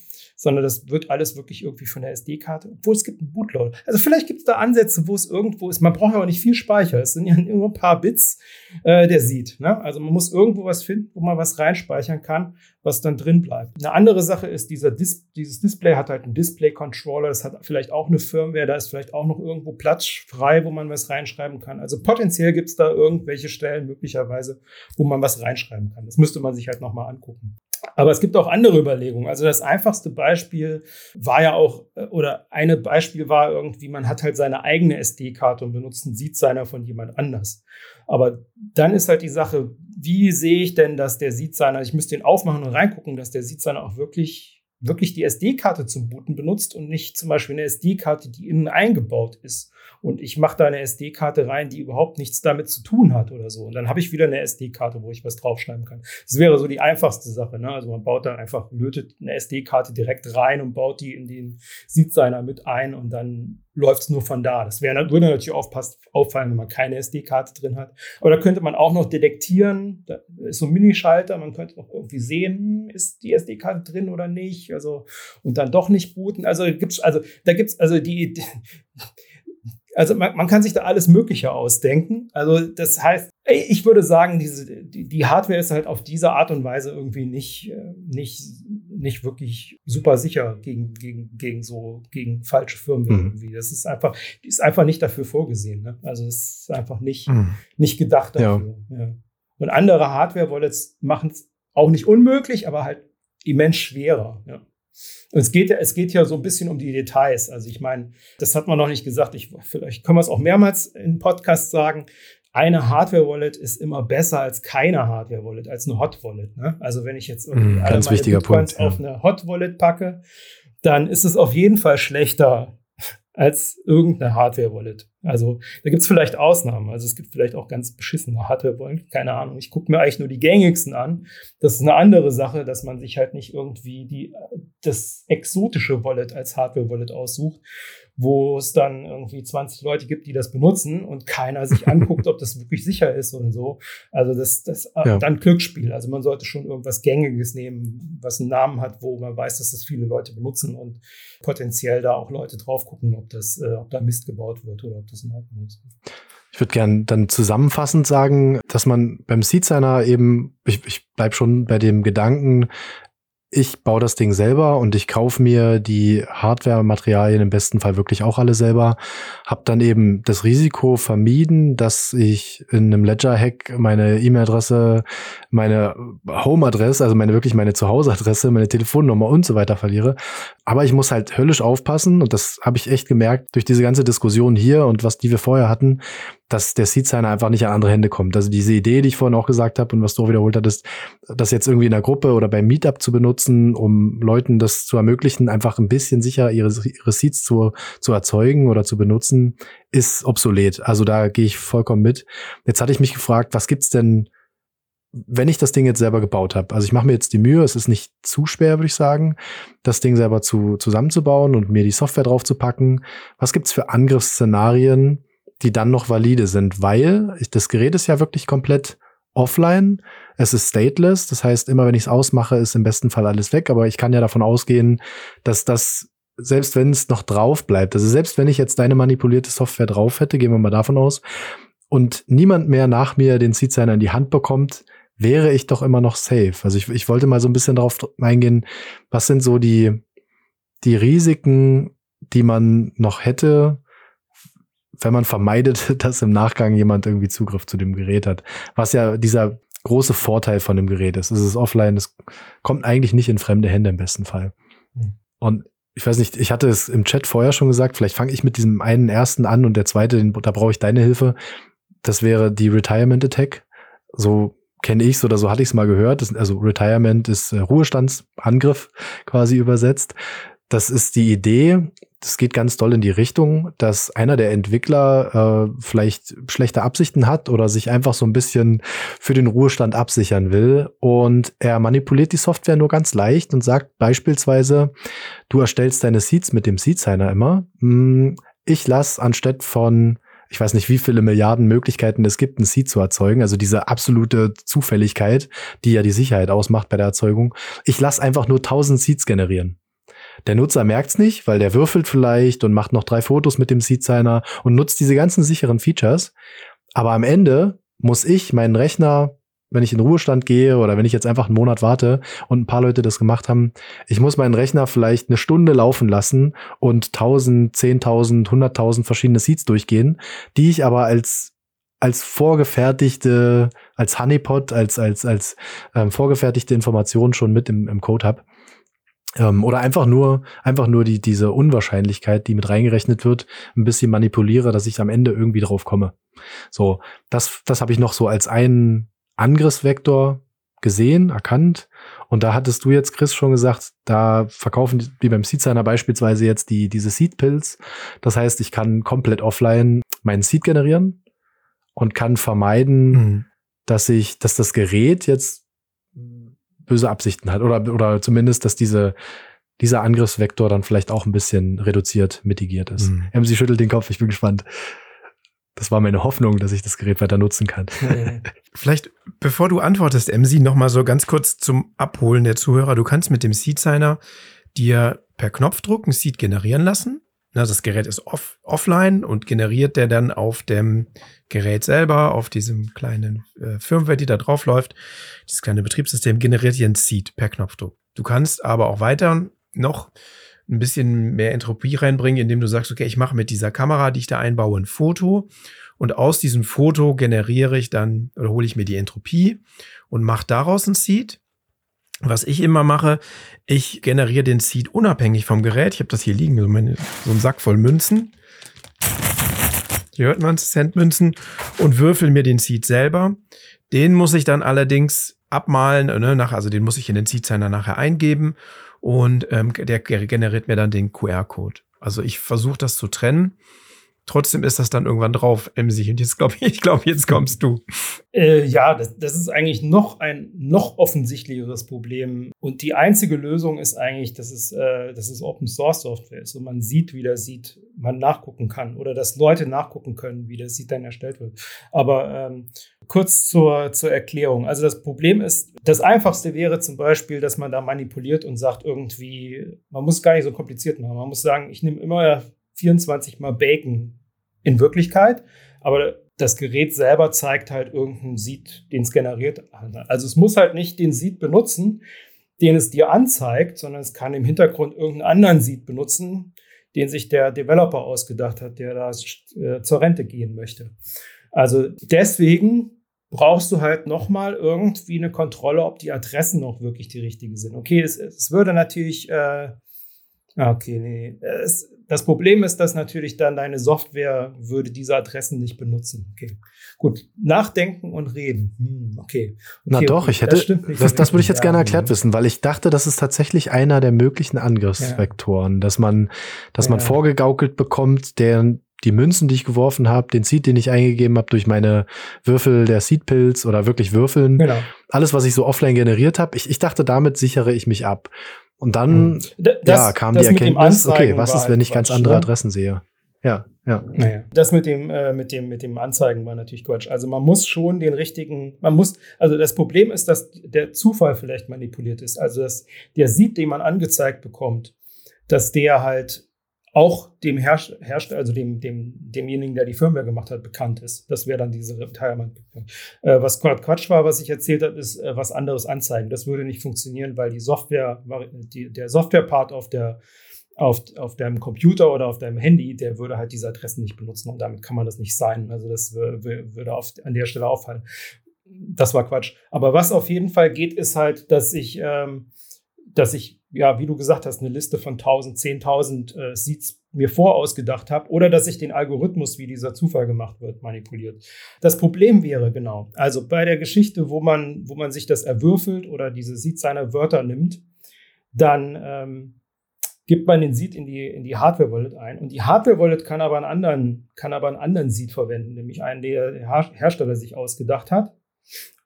sondern das wird alles wirklich irgendwie von der SD-Karte, obwohl es gibt einen Bootloader. Also vielleicht gibt es da Ansätze, wo es irgendwo ist. Man braucht ja auch nicht viel Speicher. Es sind ja nur ein paar Bits, äh, der sieht. Ne? Also man muss irgendwo was finden, wo man was reinspeichern kann, was dann drin bleibt. Eine andere Sache ist, dieser Dis dieses Display hat halt einen Display-Controller. Das hat vielleicht auch eine Firmware. Da ist vielleicht auch noch irgendwo Platz frei, wo man was reinschreiben kann. Also potenziell gibt es da irgendwelche Stellen möglicherweise, wo man was reinschreiben kann. Das müsste man sich halt nochmal angucken. Aber es gibt auch andere Überlegungen. Also das einfachste Beispiel war ja auch, äh, oder eine Beispiel war irgendwie, man hat halt seine eigene SD-Karte und benutzt einen Seed-Signer von jemand anders. Aber dann ist halt die Sache, wie sehe ich denn, dass der Seed-Signer, ich müsste den aufmachen und reingucken, dass der Seed-Signer auch wirklich, wirklich die SD-Karte zum Booten benutzt und nicht zum Beispiel eine SD-Karte, die innen eingebaut ist und ich mache da eine SD-Karte rein, die überhaupt nichts damit zu tun hat oder so. Und dann habe ich wieder eine SD-Karte, wo ich was draufschreiben kann. Das wäre so die einfachste Sache. Ne? Also man baut da einfach, lötet eine SD-Karte direkt rein und baut die in den Seed-Signer mit ein und dann läuft es nur von da. Das wäre, würde natürlich aufpass, auffallen, wenn man keine SD-Karte drin hat. Aber da könnte man auch noch detektieren. Da ist so ein Minischalter. Man könnte auch irgendwie sehen, ist die SD-Karte drin oder nicht. Also, und dann doch nicht booten. Also gibt's, also, da gibt's, also die, die also man, man, kann sich da alles Mögliche ausdenken. Also das heißt, ich würde sagen, diese, die, die, Hardware ist halt auf diese Art und Weise irgendwie nicht, äh, nicht, nicht wirklich super sicher gegen, gegen, gegen so, gegen falsche Firmen mhm. irgendwie. Das ist einfach, die ist einfach nicht dafür vorgesehen. Ne? Also es ist einfach nicht, mhm. nicht gedacht dafür. Ja. Ja. Und andere Hardware-Wallets machen es auch nicht unmöglich, aber halt immens schwerer. Ja. Und es geht, ja, es geht ja so ein bisschen um die Details. Also ich meine, das hat man noch nicht gesagt. Ich, vielleicht können wir es auch mehrmals im Podcast sagen. Eine Hardware-Wallet ist immer besser als keine Hardware-Wallet, als eine Hot-Wallet. Ne? Also wenn ich jetzt irgendwie mm, alle meine Bitcoins Punkt, ja. auf eine Hot-Wallet packe, dann ist es auf jeden Fall schlechter als irgendeine Hardware-Wallet. Also da gibt es vielleicht Ausnahmen. Also es gibt vielleicht auch ganz beschissene Hardware-Wallet. Keine Ahnung. Ich gucke mir eigentlich nur die gängigsten an. Das ist eine andere Sache, dass man sich halt nicht irgendwie die, das exotische Wallet als Hardware-Wallet aussucht wo es dann irgendwie 20 Leute gibt, die das benutzen und keiner sich anguckt, ob das wirklich sicher ist und so. Also das, das äh, ja. dann Glücksspiel. Also man sollte schon irgendwas Gängiges nehmen, was einen Namen hat, wo man weiß, dass das viele Leute benutzen und potenziell da auch Leute drauf gucken, ob das, äh, ob da Mist gebaut wird oder ob das in Ordnung ist. Ich würde gern dann zusammenfassend sagen, dass man beim Seed Signer eben, ich, ich bleib schon bei dem Gedanken, ich baue das Ding selber und ich kaufe mir die Hardware-Materialien im besten Fall wirklich auch alle selber. Hab dann eben das Risiko vermieden, dass ich in einem Ledger-Hack meine E-Mail-Adresse, meine Home-Adresse, also meine wirklich meine Zuhause-Adresse, meine Telefonnummer und so weiter verliere. Aber ich muss halt höllisch aufpassen und das habe ich echt gemerkt durch diese ganze Diskussion hier und was die wir vorher hatten, dass der Seed Signer einfach nicht an andere Hände kommt. Also diese Idee, die ich vorhin auch gesagt habe und was du auch wiederholt hattest, das jetzt irgendwie in der Gruppe oder beim Meetup zu benutzen, um Leuten das zu ermöglichen, einfach ein bisschen sicher ihre, ihre Seeds zu, zu erzeugen oder zu benutzen, ist obsolet. Also da gehe ich vollkommen mit. Jetzt hatte ich mich gefragt, was gibt's denn wenn ich das Ding jetzt selber gebaut habe, also ich mache mir jetzt die Mühe, es ist nicht zu schwer, würde ich sagen, das Ding selber zu, zusammenzubauen und mir die Software drauf zu packen. Was gibt's für Angriffsszenarien, die dann noch valide sind, weil das Gerät ist ja wirklich komplett offline. Es ist stateless, das heißt, immer wenn ich es ausmache, ist im besten Fall alles weg. Aber ich kann ja davon ausgehen, dass das, selbst wenn es noch drauf bleibt, also selbst wenn ich jetzt deine manipulierte Software drauf hätte, gehen wir mal davon aus, und niemand mehr nach mir den Seed Signer in die Hand bekommt, wäre ich doch immer noch safe. Also ich, ich wollte mal so ein bisschen darauf eingehen, was sind so die, die Risiken, die man noch hätte, wenn man vermeidet, dass im Nachgang jemand irgendwie Zugriff zu dem Gerät hat. Was ja dieser große Vorteil von dem Gerät ist. Es ist offline, es kommt eigentlich nicht in fremde Hände im besten Fall. Mhm. Und ich weiß nicht, ich hatte es im Chat vorher schon gesagt, vielleicht fange ich mit diesem einen ersten an und der zweite, den, da brauche ich deine Hilfe. Das wäre die Retirement Attack. So kenne ich oder so hatte ich es mal gehört. Das, also Retirement ist äh, Ruhestandsangriff quasi übersetzt. Das ist die Idee, das geht ganz doll in die Richtung, dass einer der Entwickler äh, vielleicht schlechte Absichten hat oder sich einfach so ein bisschen für den Ruhestand absichern will. Und er manipuliert die Software nur ganz leicht und sagt beispielsweise, du erstellst deine Seeds mit dem Seed-Signer immer. Hm, ich lasse anstatt von ich weiß nicht, wie viele Milliarden Möglichkeiten es gibt, ein Seed zu erzeugen. Also diese absolute Zufälligkeit, die ja die Sicherheit ausmacht bei der Erzeugung. Ich lasse einfach nur 1000 Seeds generieren. Der Nutzer merkt's nicht, weil der würfelt vielleicht und macht noch drei Fotos mit dem Seed Signer und nutzt diese ganzen sicheren Features. Aber am Ende muss ich meinen Rechner, wenn ich in Ruhestand gehe oder wenn ich jetzt einfach einen Monat warte und ein paar Leute das gemacht haben, ich muss meinen Rechner vielleicht eine Stunde laufen lassen und 1000, 10.000, 100.000 verschiedene Seeds durchgehen, die ich aber als als vorgefertigte, als Honeypot, als als als ähm, vorgefertigte Information schon mit im, im Code habe. Ähm, oder einfach nur, einfach nur die, diese Unwahrscheinlichkeit, die mit reingerechnet wird, ein bisschen manipuliere, dass ich am Ende irgendwie drauf komme. So, das, das habe ich noch so als einen Angriffsvektor gesehen, erkannt. Und da hattest du jetzt, Chris, schon gesagt, da verkaufen wie beim Seed-Signer beispielsweise jetzt die, diese Seed-Pills. Das heißt, ich kann komplett offline meinen Seed generieren und kann vermeiden, mhm. dass ich, dass das Gerät jetzt böse Absichten hat oder, oder zumindest, dass diese, dieser Angriffsvektor dann vielleicht auch ein bisschen reduziert, mitigiert ist. Mhm. MC schüttelt den Kopf, ich bin gespannt. Das war meine Hoffnung, dass ich das Gerät weiter nutzen kann. Vielleicht, bevor du antwortest, MC, noch mal so ganz kurz zum Abholen der Zuhörer. Du kannst mit dem Seed Signer dir per Knopfdruck ein Seed generieren lassen na, das Gerät ist off, offline und generiert der dann auf dem Gerät selber, auf diesem kleinen äh, Firmware, die da drauf läuft, dieses kleine Betriebssystem, generiert hier ein Seed per Knopfdruck. Du kannst aber auch weiter noch ein bisschen mehr Entropie reinbringen, indem du sagst, okay, ich mache mit dieser Kamera, die ich da einbaue, ein Foto und aus diesem Foto generiere ich dann oder hole ich mir die Entropie und mache daraus ein Seed. Was ich immer mache, ich generiere den Seed unabhängig vom Gerät. Ich habe das hier liegen, so, meine, so ein Sack voll Münzen. Hier hört man Centmünzen und würfel mir den Seed selber. Den muss ich dann allerdings abmalen, ne, nach, also den muss ich in den Seed-Signer nachher eingeben und ähm, der generiert mir dann den QR-Code. Also ich versuche das zu trennen trotzdem ist das dann irgendwann drauf, Emsi. Und jetzt glaube ich, ich glaube, jetzt kommst du. Äh, ja, das, das, ist eigentlich noch ein noch offensichtlicheres Problem. Und die einzige Lösung ist eigentlich, dass es, äh, dass es Open Source Software ist und man sieht, wie der sieht, man nachgucken kann oder dass Leute nachgucken können, wie der sieht dann erstellt wird. Aber ähm, kurz zur, zur Erklärung. Also das Problem ist, das einfachste wäre zum Beispiel, dass man da manipuliert und sagt irgendwie, man muss gar nicht so kompliziert machen. Man muss sagen, ich nehme immer 24 mal Bacon in Wirklichkeit, aber das Gerät selber zeigt halt irgendeinen Seed, den es generiert. Also es muss halt nicht den Seed benutzen, den es dir anzeigt, sondern es kann im Hintergrund irgendeinen anderen Seed benutzen, den sich der Developer ausgedacht hat, der da äh, zur Rente gehen möchte. Also deswegen brauchst du halt nochmal irgendwie eine Kontrolle, ob die Adressen noch wirklich die richtigen sind. Okay, es, es würde natürlich, äh, okay, nee, es, das Problem ist, dass natürlich dann deine Software würde diese Adressen nicht benutzen. Okay, gut. Nachdenken und reden. Hm, okay. okay. Na doch, okay. ich hätte, das, das, das würde ich jetzt gerne erklärt wissen, weil ich dachte, das ist tatsächlich einer der möglichen Angriffsvektoren, ja. dass man, dass ja. man vorgegaukelt bekommt, der die Münzen, die ich geworfen habe, den Seed, den ich eingegeben habe durch meine Würfel der Seedpilz oder wirklich Würfeln, genau. alles, was ich so offline generiert habe, ich, ich dachte, damit sichere ich mich ab. Und dann hm. das, ja, kam die Erkenntnis, okay, was ist, wenn ich ganz andere ne? Adressen sehe? Ja, ja. Naja. Das mit dem, äh, mit dem, mit dem Anzeigen war natürlich Quatsch. Also man muss schon den richtigen, man muss, also das Problem ist, dass der Zufall vielleicht manipuliert ist. Also dass der Seed, den man angezeigt bekommt, dass der halt auch dem Hersteller, also dem, dem, demjenigen, der die Firmware gemacht hat, bekannt ist. Das wäre dann diese Retirement. Äh, was Quatsch war, was ich erzählt habe, ist äh, was anderes anzeigen. Das würde nicht funktionieren, weil die Software, die, der Software-Part auf der auf, auf deinem Computer oder auf deinem Handy, der würde halt diese Adressen nicht benutzen und damit kann man das nicht sein. Also das würde auf, an der Stelle auffallen. Das war Quatsch. Aber was auf jeden Fall geht, ist halt, dass ich, ähm, dass ich ja, wie du gesagt hast, eine Liste von 1000, 10.000 äh, Seeds mir vorausgedacht habe oder dass ich den Algorithmus, wie dieser Zufall gemacht wird, manipuliert. Das Problem wäre genau, also bei der Geschichte, wo man, wo man sich das erwürfelt oder diese Seed seiner Wörter nimmt, dann ähm, gibt man den Seed in die, in die Hardware-Wallet ein. Und die Hardware-Wallet kann aber einen anderen, kann aber einen anderen Seed verwenden, nämlich einen, der der Hersteller sich ausgedacht hat.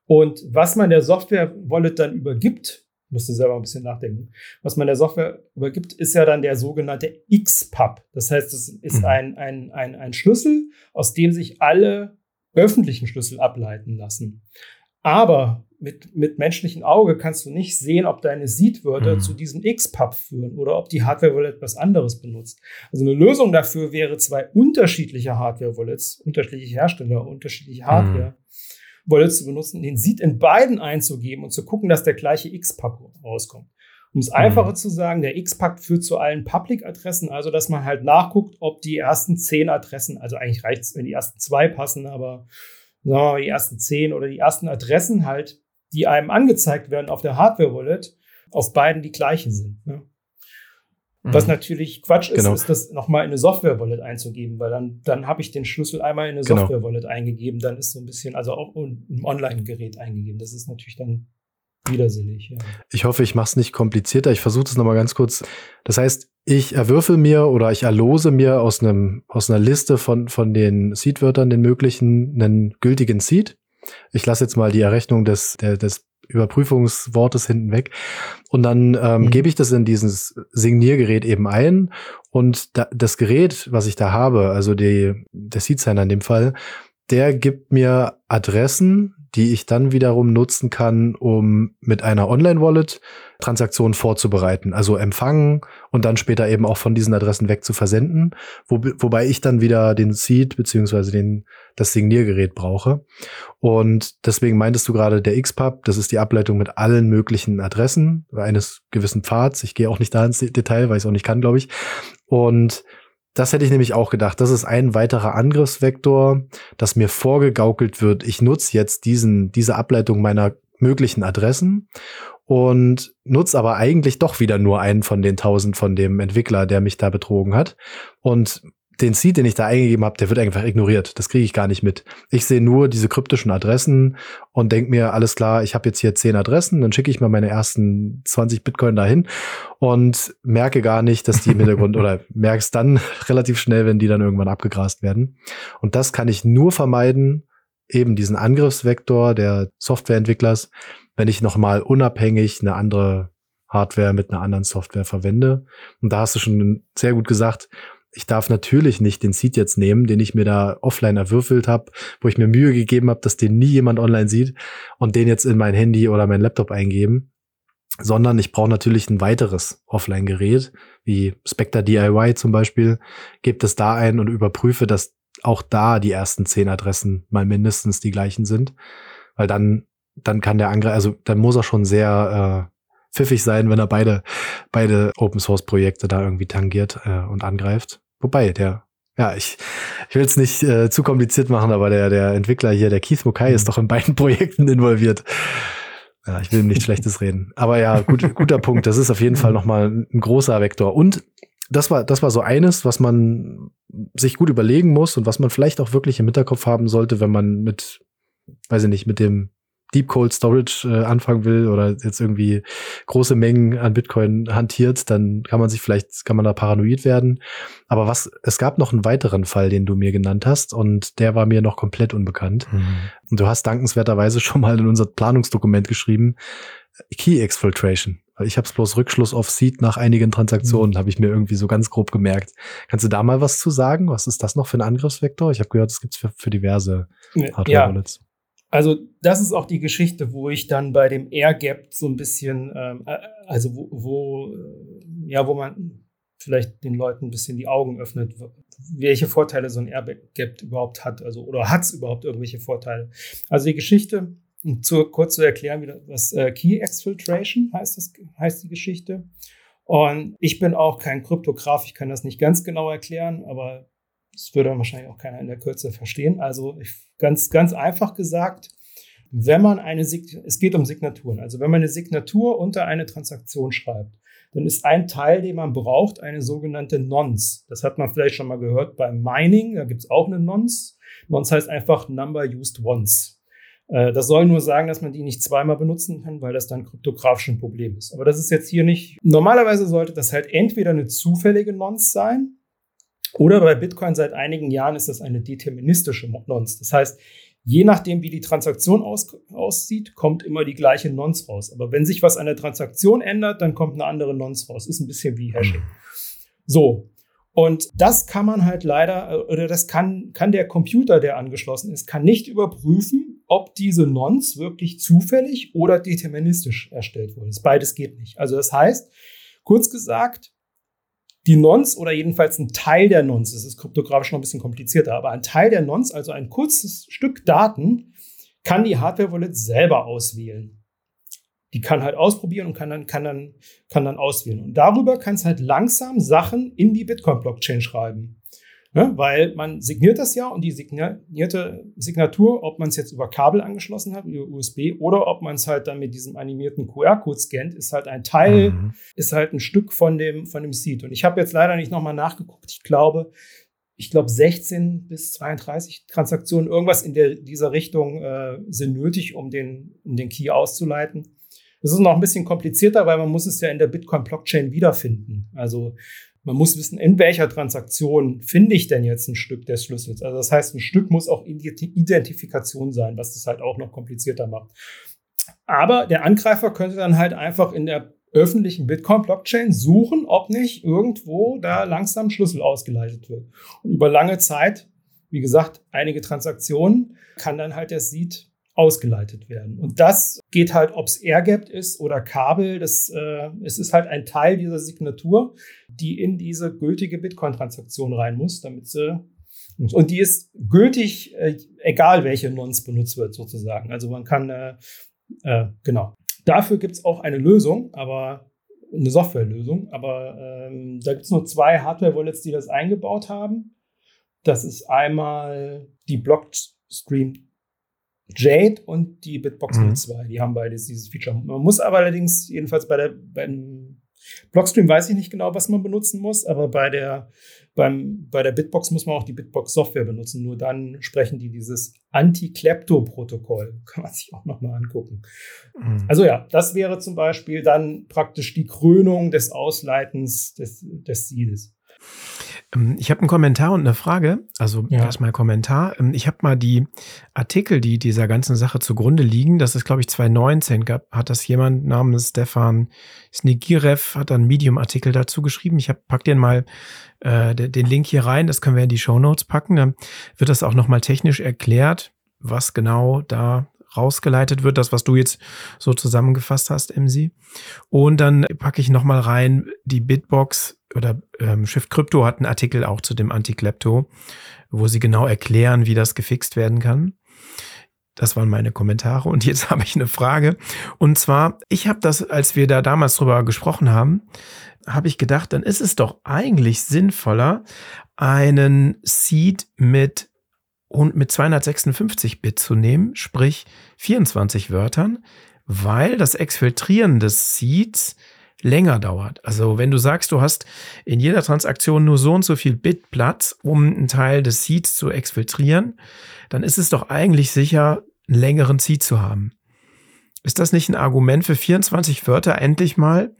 Und was man der Software-Wallet dann übergibt, musste selber ein bisschen nachdenken. Was man der Software übergibt, ist ja dann der sogenannte XPub. Das heißt, es ist mhm. ein, ein, ein, ein Schlüssel, aus dem sich alle öffentlichen Schlüssel ableiten lassen. Aber mit, mit menschlichem Auge kannst du nicht sehen, ob deine Seed-Wörter mhm. zu diesem XPub führen oder ob die Hardware-Wallet etwas anderes benutzt. Also eine Lösung dafür wäre zwei unterschiedliche Hardware-Wallets, unterschiedliche Hersteller, unterschiedliche Hardware. Mhm Wolle zu benutzen, den Seed in beiden einzugeben und zu gucken, dass der gleiche X-Pack rauskommt. Um es einfacher mhm. zu sagen, der X-Pack führt zu allen Public-Adressen, also dass man halt nachguckt, ob die ersten zehn Adressen, also eigentlich reicht es, wenn die ersten zwei passen, aber sagen wir mal, die ersten zehn oder die ersten Adressen halt, die einem angezeigt werden auf der Hardware-Wallet, auf beiden die gleichen sind. Ne? Was mhm. natürlich Quatsch ist, genau. ist das nochmal in eine Software-Wallet einzugeben, weil dann, dann habe ich den Schlüssel einmal in eine genau. Software-Wallet eingegeben, dann ist so ein bisschen, also auch im Online-Gerät eingegeben. Das ist natürlich dann widersinnig. Ja. Ich hoffe, ich mache es nicht komplizierter. Ich versuche es nochmal ganz kurz. Das heißt, ich erwürfel mir oder ich erlose mir aus einem aus einer Liste von von den Seed-Wörtern, den möglichen, einen gültigen Seed. Ich lasse jetzt mal die Errechnung des, der, des Überprüfungswortes hinten weg. Und dann ähm, mhm. gebe ich das in dieses Signiergerät eben ein. Und da, das Gerät, was ich da habe, also die, der Seed-Signer in dem Fall, der gibt mir Adressen, die ich dann wiederum nutzen kann, um mit einer Online-Wallet Transaktionen vorzubereiten. Also empfangen und dann später eben auch von diesen Adressen weg zu versenden, wo, wobei ich dann wieder den Seed beziehungsweise das Signiergerät brauche. Und deswegen meintest du gerade der XPub, das ist die Ableitung mit allen möglichen Adressen eines gewissen Pfads. Ich gehe auch nicht da ins Detail, weil ich es auch nicht kann, glaube ich. Und das hätte ich nämlich auch gedacht. Das ist ein weiterer Angriffsvektor, dass mir vorgegaukelt wird. Ich nutze jetzt diesen, diese Ableitung meiner möglichen Adressen und nutze aber eigentlich doch wieder nur einen von den tausend von dem Entwickler, der mich da betrogen hat. Und den Seed, den ich da eingegeben habe, der wird einfach ignoriert. Das kriege ich gar nicht mit. Ich sehe nur diese kryptischen Adressen und denke mir, alles klar, ich habe jetzt hier zehn Adressen, dann schicke ich mal meine ersten 20 Bitcoin dahin und merke gar nicht, dass die im Hintergrund oder merke es dann relativ schnell, wenn die dann irgendwann abgegrast werden. Und das kann ich nur vermeiden, eben diesen Angriffsvektor der Softwareentwicklers, wenn ich nochmal unabhängig eine andere Hardware mit einer anderen Software verwende. Und da hast du schon sehr gut gesagt, ich darf natürlich nicht den Seed jetzt nehmen, den ich mir da offline erwürfelt habe, wo ich mir Mühe gegeben habe, dass den nie jemand online sieht und den jetzt in mein Handy oder mein Laptop eingeben, sondern ich brauche natürlich ein weiteres Offline-Gerät, wie Spectre DIY zum Beispiel, gebe das da ein und überprüfe, dass auch da die ersten zehn Adressen mal mindestens die gleichen sind, weil dann dann kann der Angriff, also dann muss er schon sehr äh, pfiffig sein, wenn er beide beide Open Source Projekte da irgendwie tangiert äh, und angreift. Wobei, der, ja, ich, ich will es nicht äh, zu kompliziert machen, aber der, der Entwickler hier, der Keith Mukai, mhm. ist doch in beiden Projekten involviert. Ja, ich will ihm nichts Schlechtes reden. Aber ja, gut, guter Punkt. Das ist auf jeden Fall nochmal ein großer Vektor. Und das war, das war so eines, was man sich gut überlegen muss und was man vielleicht auch wirklich im Hinterkopf haben sollte, wenn man mit, weiß ich nicht, mit dem Deep Cold Storage äh, anfangen will oder jetzt irgendwie große Mengen an Bitcoin hantiert, dann kann man sich vielleicht, kann man da paranoid werden. Aber was, es gab noch einen weiteren Fall, den du mir genannt hast und der war mir noch komplett unbekannt. Mhm. Und du hast dankenswerterweise schon mal in unser Planungsdokument geschrieben, Key Exfiltration. Ich habe es bloß Rückschluss auf Seed nach einigen Transaktionen, mhm. habe ich mir irgendwie so ganz grob gemerkt. Kannst du da mal was zu sagen? Was ist das noch für ein Angriffsvektor? Ich habe gehört, es gibt's für, für diverse Hardware-Wallets. Also das ist auch die Geschichte, wo ich dann bei dem Air Gap so ein bisschen, ähm, äh, also wo, wo, äh, ja, wo man vielleicht den Leuten ein bisschen die Augen öffnet, welche Vorteile so ein Air Gap überhaupt hat, also oder hat es überhaupt irgendwelche Vorteile. Also die Geschichte, um zu, kurz zu erklären, was äh, Key Exfiltration heißt, das, heißt die Geschichte. Und ich bin auch kein Kryptograf, ich kann das nicht ganz genau erklären, aber das würde wahrscheinlich auch keiner in der Kürze verstehen. Also ich, ganz, ganz einfach gesagt, wenn man eine, es geht um Signaturen, also wenn man eine Signatur unter eine Transaktion schreibt, dann ist ein Teil, den man braucht, eine sogenannte Nonce. Das hat man vielleicht schon mal gehört beim Mining, da gibt es auch eine Nonce. Nonce heißt einfach Number Used Once. Äh, das soll nur sagen, dass man die nicht zweimal benutzen kann, weil das dann kryptografisch ein Problem ist. Aber das ist jetzt hier nicht. Normalerweise sollte das halt entweder eine zufällige Nonce sein, oder bei Bitcoin seit einigen Jahren ist das eine deterministische Nonce. Das heißt, je nachdem, wie die Transaktion aus, aussieht, kommt immer die gleiche Nonce raus. Aber wenn sich was an der Transaktion ändert, dann kommt eine andere Nonce raus. Ist ein bisschen wie Hashing. So. Und das kann man halt leider, oder das kann, kann der Computer, der angeschlossen ist, kann nicht überprüfen, ob diese Nonce wirklich zufällig oder deterministisch erstellt wurde. Beides geht nicht. Also das heißt, kurz gesagt, die Nonce oder jedenfalls ein Teil der Nonce, es ist kryptografisch noch ein bisschen komplizierter, aber ein Teil der Nonce, also ein kurzes Stück Daten, kann die Hardware-Wallet selber auswählen. Die kann halt ausprobieren und kann dann, kann dann, kann dann auswählen. Und darüber kann es halt langsam Sachen in die Bitcoin-Blockchain schreiben. Ne? Weil man signiert das ja und die signierte Signatur, ob man es jetzt über Kabel angeschlossen hat, über USB, oder ob man es halt dann mit diesem animierten QR-Code scannt, ist halt ein Teil, mhm. ist halt ein Stück von dem, von dem Seed. Und ich habe jetzt leider nicht nochmal nachgeguckt. Ich glaube, ich glaube 16 bis 32 Transaktionen, irgendwas in der, dieser Richtung äh, sind nötig, um den, um den Key auszuleiten. Das ist noch ein bisschen komplizierter, weil man muss es ja in der Bitcoin-Blockchain wiederfinden. Also man muss wissen, in welcher Transaktion finde ich denn jetzt ein Stück des Schlüssels. Also das heißt, ein Stück muss auch Identifikation sein, was das halt auch noch komplizierter macht. Aber der Angreifer könnte dann halt einfach in der öffentlichen Bitcoin-Blockchain suchen, ob nicht irgendwo da langsam Schlüssel ausgeleitet wird. Und über lange Zeit, wie gesagt, einige Transaktionen, kann dann halt der Seed ausgeleitet werden. Und das geht halt, ob es Airgap ist oder Kabel. Das, äh, es ist halt ein Teil dieser Signatur, die in diese gültige Bitcoin-Transaktion rein muss, damit sie und die ist gültig, äh, egal welche Nonce benutzt wird, sozusagen. Also man kann, äh, äh, genau. Dafür gibt es auch eine Lösung, aber eine Softwarelösung. Aber ähm, da gibt es nur zwei Hardware-Wallets, die das eingebaut haben. Das ist einmal die Blockstream Jade und die Bitbox mhm. 02. Die haben beide dieses Feature. Man muss aber allerdings, jedenfalls bei der, beim Blockstream weiß ich nicht genau, was man benutzen muss, aber bei der, beim, bei der Bitbox muss man auch die Bitbox-Software benutzen. Nur dann sprechen die dieses Anti-Klepto-Protokoll. Kann man sich auch nochmal angucken. Mhm. Also ja, das wäre zum Beispiel dann praktisch die Krönung des Ausleitens des, des Seeds. Ähm, ich habe einen Kommentar und eine Frage. Also ja. erstmal Kommentar. Ähm, ich habe mal die Artikel, die dieser ganzen Sache zugrunde liegen. Das ist, glaube ich, 2019 gab, hat das jemand namens Stefan Snigirev, hat einen Medium-Artikel dazu geschrieben. Ich hab, pack den mal äh, den Link hier rein. Das können wir in die Show Notes packen. Dann wird das auch nochmal technisch erklärt, was genau da rausgeleitet wird, das, was du jetzt so zusammengefasst hast, MC. Und dann packe ich nochmal rein die Bitbox oder ähm, Shift Crypto hat einen Artikel auch zu dem Anti-Klepto, wo sie genau erklären, wie das gefixt werden kann. Das waren meine Kommentare. Und jetzt habe ich eine Frage. Und zwar, ich habe das, als wir da damals drüber gesprochen haben, habe ich gedacht, dann ist es doch eigentlich sinnvoller, einen Seed mit und mit 256 Bit zu nehmen, sprich 24 Wörtern, weil das Exfiltrieren des Seeds länger dauert. Also wenn du sagst, du hast in jeder Transaktion nur so und so viel Bit Platz, um einen Teil des Seeds zu exfiltrieren, dann ist es doch eigentlich sicher, einen längeren Seed zu haben. Ist das nicht ein Argument für 24 Wörter endlich mal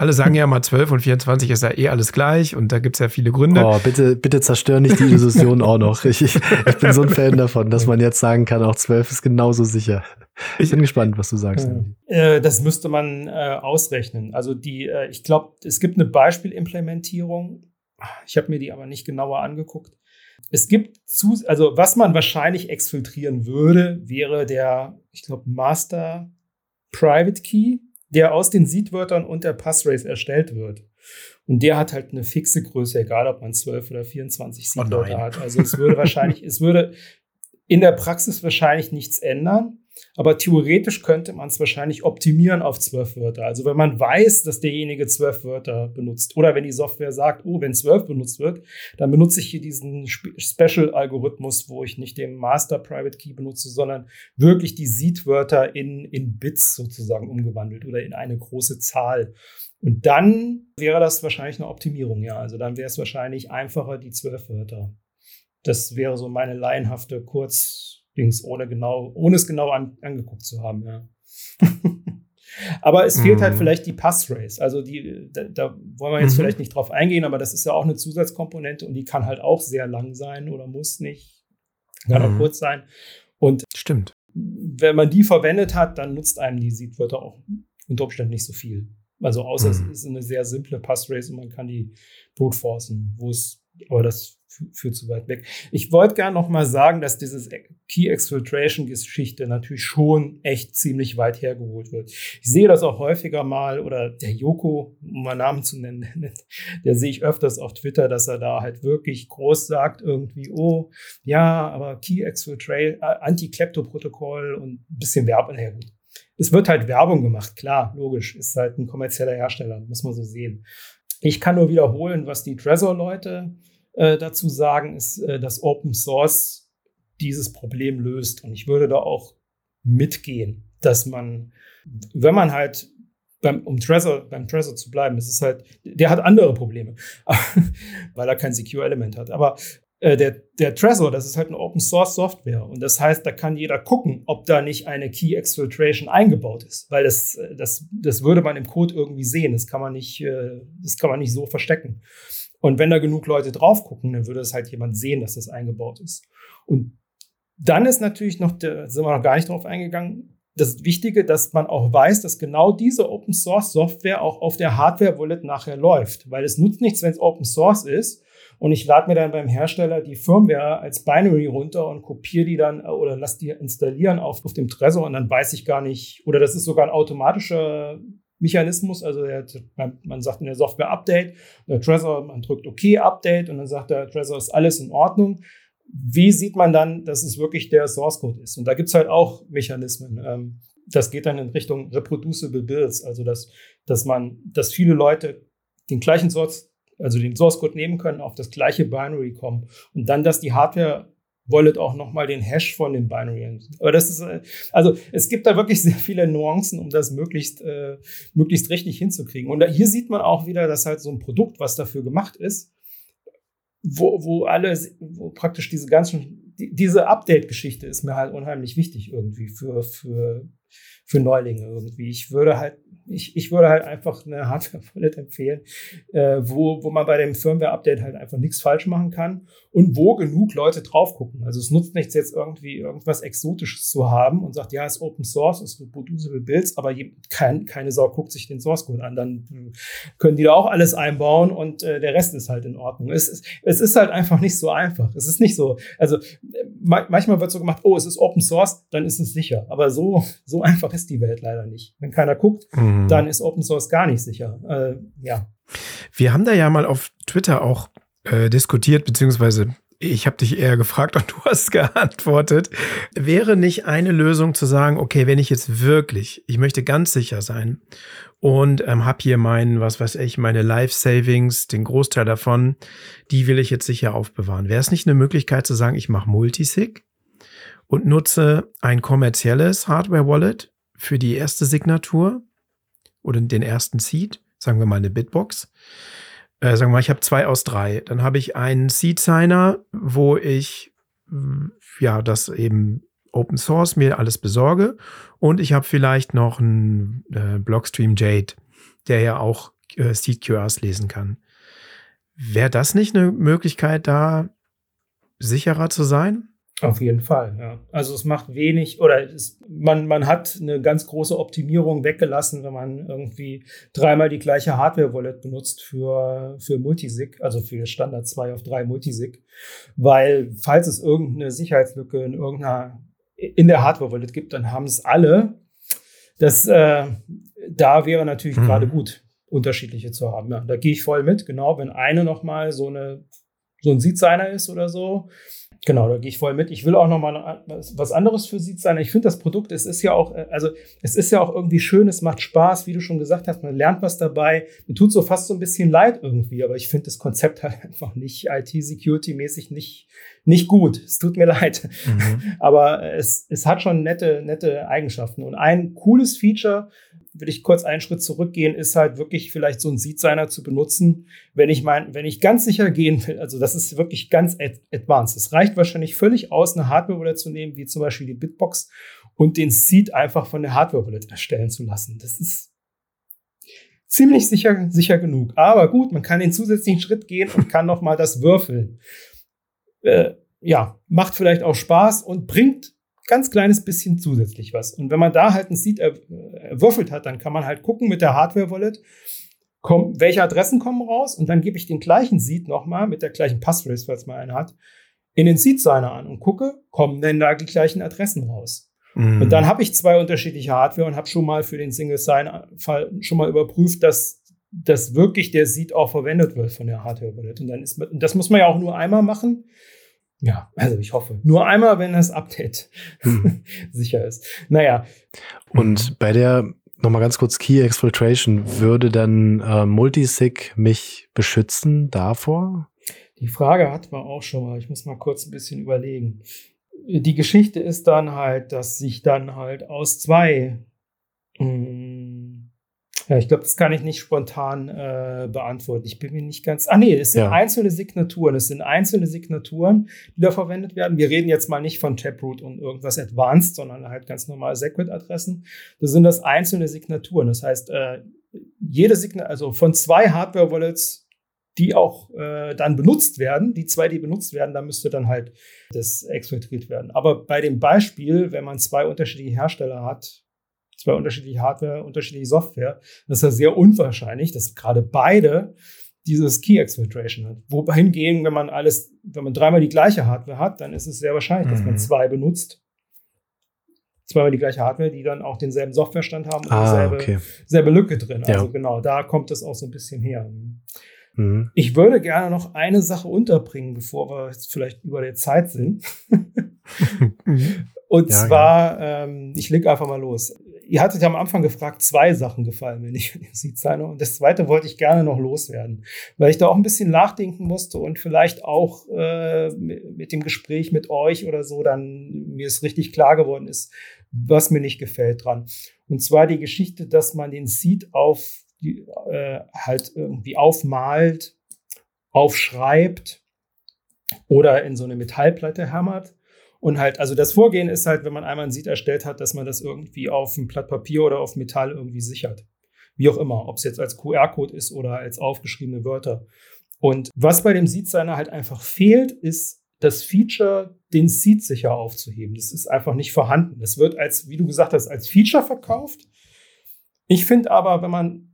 alle sagen ja mal 12 und 24 ist ja eh alles gleich und da gibt es ja viele Gründe. Oh, bitte, bitte zerstör nicht die Illusion auch noch. Ich, ich, ich bin so ein Fan davon, dass man jetzt sagen kann, auch 12 ist genauso sicher. Ich bin gespannt, was du sagst. Äh, das müsste man äh, ausrechnen. Also die, äh, ich glaube, es gibt eine Beispielimplementierung. Ich habe mir die aber nicht genauer angeguckt. Es gibt zu, also was man wahrscheinlich exfiltrieren würde, wäre der, ich glaube, Master Private Key der aus den Seedwörtern und der Passrace erstellt wird. Und der hat halt eine fixe Größe, egal ob man 12 oder 24 Seedwörter oh hat. Also es würde wahrscheinlich, es würde in der Praxis wahrscheinlich nichts ändern. Aber theoretisch könnte man es wahrscheinlich optimieren auf zwölf Wörter. Also wenn man weiß, dass derjenige zwölf Wörter benutzt oder wenn die Software sagt, oh, wenn zwölf benutzt wird, dann benutze ich hier diesen Special-Algorithmus, wo ich nicht den Master Private Key benutze, sondern wirklich die Seed-Wörter in, in Bits sozusagen umgewandelt oder in eine große Zahl. Und dann wäre das wahrscheinlich eine Optimierung, ja. Also dann wäre es wahrscheinlich einfacher, die zwölf Wörter. Das wäre so meine laienhafte Kurz- Dings, ohne genau, ohne es genau an, angeguckt zu haben, ja. aber es fehlt halt mhm. vielleicht die Passrace. Also die, da, da wollen wir jetzt mhm. vielleicht nicht drauf eingehen, aber das ist ja auch eine Zusatzkomponente und die kann halt auch sehr lang sein oder muss nicht. Kann mhm. auch kurz sein. Und stimmt. Wenn man die verwendet hat, dann nutzt einem die Seedwörter auch unter Umständen nicht so viel. Also außer mhm. es ist eine sehr simple Passtrace und man kann die brute forcen, wo es, aber das führt zu weit weg. Ich wollte gerne noch mal sagen, dass dieses Key Exfiltration Geschichte natürlich schon echt ziemlich weit hergeholt wird. Ich sehe das auch häufiger mal oder der Joko, um mal Namen zu nennen, der sehe ich öfters auf Twitter, dass er da halt wirklich groß sagt irgendwie, oh, ja, aber Key Exfiltration, äh, Anti-Klepto-Protokoll und ein bisschen Werbung, naja gut. Es wird halt Werbung gemacht, klar, logisch, ist halt ein kommerzieller Hersteller, muss man so sehen. Ich kann nur wiederholen, was die Trezor-Leute äh, dazu sagen, ist, äh, dass Open Source dieses Problem löst. Und ich würde da auch mitgehen, dass man, wenn man halt beim, um Trezor, beim Trezor zu bleiben, es ist halt, der hat andere Probleme, weil er kein Secure Element hat. Aber äh, der, der Trezor, das ist halt eine Open Source Software. Und das heißt, da kann jeder gucken, ob da nicht eine Key Exfiltration eingebaut ist. Weil das, äh, das, das würde man im Code irgendwie sehen. Das kann man nicht, äh, das kann man nicht so verstecken. Und wenn da genug Leute drauf gucken, dann würde es halt jemand sehen, dass das eingebaut ist. Und dann ist natürlich noch, da sind wir noch gar nicht drauf eingegangen, das Wichtige, dass man auch weiß, dass genau diese Open Source Software auch auf der Hardware Wallet nachher läuft. Weil es nutzt nichts, wenn es Open Source ist und ich lade mir dann beim Hersteller die Firmware als Binary runter und kopiere die dann oder lass die installieren auf, auf dem Tresor und dann weiß ich gar nicht, oder das ist sogar ein automatischer Mechanismus. Also der, man sagt in der Software Update, der Trezor, man drückt OK Update und dann sagt der Trezor, ist alles in Ordnung. Wie sieht man dann, dass es wirklich der Source Code ist? Und da gibt es halt auch Mechanismen. Ähm, das geht dann in Richtung reproducible Builds, also dass, dass man, dass viele Leute den gleichen Source, also den Source Code nehmen können, auf das gleiche Binary kommen und dann, dass die Hardware Wallet auch nochmal den Hash von dem Binary. Aber das ist, äh, also es gibt da wirklich sehr viele Nuancen, um das möglichst, äh, möglichst richtig hinzukriegen. Und hier sieht man auch wieder, dass halt so ein Produkt, was dafür gemacht ist, wo, wo alle, wo praktisch diese ganzen, die, diese Update-Geschichte ist mir halt unheimlich wichtig irgendwie für, für, für Neulinge irgendwie. Ich würde halt ich, ich würde halt einfach eine Hardware-Wallet empfehlen, äh, wo, wo man bei dem Firmware-Update halt einfach nichts falsch machen kann und wo genug Leute drauf gucken. Also es nutzt nichts jetzt irgendwie irgendwas Exotisches zu haben und sagt, ja, es ist Open Source, es ist reproducible Builds, aber kein, keine Sau guckt sich den Source Code an. Dann können die da auch alles einbauen und äh, der Rest ist halt in Ordnung. Es, es, es ist halt einfach nicht so einfach. Es ist nicht so, also ma manchmal wird so gemacht, oh, es ist Open Source, dann ist es sicher. Aber so, so einfach ist die Welt leider nicht. Wenn keiner guckt, mhm. dann ist Open Source gar nicht sicher. Äh, ja. Wir haben da ja mal auf Twitter auch äh, diskutiert, beziehungsweise ich habe dich eher gefragt und du hast geantwortet. Wäre nicht eine Lösung zu sagen, okay, wenn ich jetzt wirklich, ich möchte ganz sicher sein und ähm, habe hier meinen, was weiß ich, meine Life Savings, den Großteil davon, die will ich jetzt sicher aufbewahren. Wäre es nicht eine Möglichkeit zu sagen, ich mache Multisig und nutze ein kommerzielles Hardware-Wallet für die erste Signatur oder den ersten Seed, sagen wir mal eine Bitbox äh, sagen wir mal, ich habe zwei aus drei. Dann habe ich einen Seed-Signer, wo ich ja das eben Open Source mir alles besorge. Und ich habe vielleicht noch einen äh, Blockstream Jade, der ja auch äh, Seed QRs lesen kann. Wäre das nicht eine Möglichkeit, da sicherer zu sein? Auf jeden Fall, ja. Also es macht wenig oder es, man, man hat eine ganz große Optimierung weggelassen, wenn man irgendwie dreimal die gleiche Hardware-Wallet benutzt für, für Multisig, also für Standard 2 auf 3 Multisig. Weil falls es irgendeine Sicherheitslücke in irgendeiner in der Hardware-Wallet gibt, dann haben es alle. Das äh, da wäre natürlich mhm. gerade gut, unterschiedliche zu haben. Ja, da gehe ich voll mit, genau, wenn eine nochmal so eine so ein Seed-Signer ist oder so, Genau, da gehe ich voll mit. Ich will auch noch mal was anderes für Sie sein. Ich finde das Produkt, es ist ja auch, äh, also es ist ja auch irgendwie schön, es macht Spaß, wie du schon gesagt hast, man lernt was dabei. Mir tut so fast so ein bisschen leid irgendwie, aber ich finde das Konzept halt einfach nicht IT-Security-mäßig nicht, nicht gut. Es tut mir leid. Mhm. Aber es, es hat schon nette, nette Eigenschaften. Und ein cooles Feature, will ich kurz einen Schritt zurückgehen, ist halt wirklich vielleicht so ein Seed-Signer zu benutzen, wenn ich mein, wenn ich ganz sicher gehen will. Also das ist wirklich ganz ad advanced. Es reicht wahrscheinlich völlig aus, eine Hardware-Wallet zu nehmen, wie zum Beispiel die Bitbox und den Seed einfach von der Hardware-Wallet erstellen zu lassen. Das ist ziemlich sicher, sicher genug. Aber gut, man kann den zusätzlichen Schritt gehen und kann noch mal das würfeln. Äh, ja, macht vielleicht auch Spaß und bringt ganz kleines bisschen zusätzlich was. Und wenn man da halt ein Seed erwürfelt hat, dann kann man halt gucken mit der Hardware-Wallet, welche Adressen kommen raus und dann gebe ich den gleichen Seed nochmal mit der gleichen Passphrase, falls man einen hat, in den Seed-Signer an und gucke, kommen denn da die gleichen Adressen raus. Mhm. Und dann habe ich zwei unterschiedliche Hardware und habe schon mal für den Single-Sign-Fall schon mal überprüft, dass dass wirklich der Seed auch verwendet wird von der Hardware-Wallet. Und dann ist das muss man ja auch nur einmal machen. Ja, also ich hoffe. Nur einmal, wenn das Update hm. sicher ist. Naja. Und bei der, nochmal ganz kurz, Key Exfiltration, würde dann äh, Multisig mich beschützen davor? Die Frage hatten wir auch schon mal. Ich muss mal kurz ein bisschen überlegen. Die Geschichte ist dann halt, dass sich dann halt aus zwei mh, hm, ja, ich glaube, das kann ich nicht spontan äh, beantworten. Ich bin mir nicht ganz. Ah, nee, es sind ja. einzelne Signaturen. Es sind einzelne Signaturen, die da verwendet werden. Wir reden jetzt mal nicht von Taproot und irgendwas Advanced, sondern halt ganz normale Segwit-Adressen. Das sind das einzelne Signaturen. Das heißt, äh, jede Signatur, also von zwei Hardware-Wallets, die auch äh, dann benutzt werden, die zwei, die benutzt werden, da müsste dann halt das exfiltriert werden. Aber bei dem Beispiel, wenn man zwei unterschiedliche Hersteller hat, zwei unterschiedliche Hardware, unterschiedliche Software. Das ist ja sehr unwahrscheinlich, dass gerade beide dieses Key Exfiltration hat. Wobei hingegen, wenn man alles, wenn man dreimal die gleiche Hardware hat, dann ist es sehr wahrscheinlich, mhm. dass man mhm. zwei benutzt. Zweimal die gleiche Hardware, die dann auch denselben Softwarestand haben und ah, dieselbe okay. selbe Lücke drin. Ja. Also genau, da kommt es auch so ein bisschen her. Mhm. Ich würde gerne noch eine Sache unterbringen, bevor wir jetzt vielleicht über der Zeit sind. und ja, zwar, ja. Ähm, ich leg einfach mal los ihr hattet ja am Anfang gefragt, zwei Sachen gefallen mir nicht von dem. Und das zweite wollte ich gerne noch loswerden, weil ich da auch ein bisschen nachdenken musste und vielleicht auch äh, mit dem Gespräch mit euch oder so dann mir es richtig klar geworden ist, was mir nicht gefällt dran. Und zwar die Geschichte, dass man den Seed auf die, äh, halt irgendwie aufmalt, aufschreibt oder in so eine Metallplatte hämmert und halt, also das Vorgehen ist halt, wenn man einmal ein Seed erstellt hat, dass man das irgendwie auf ein Blatt Papier oder auf Metall irgendwie sichert. Wie auch immer, ob es jetzt als QR-Code ist oder als aufgeschriebene Wörter. Und was bei dem Seed-Signer halt einfach fehlt, ist das Feature, den Seed sicher aufzuheben. Das ist einfach nicht vorhanden. Das wird als, wie du gesagt hast, als Feature verkauft. Ich finde aber, wenn man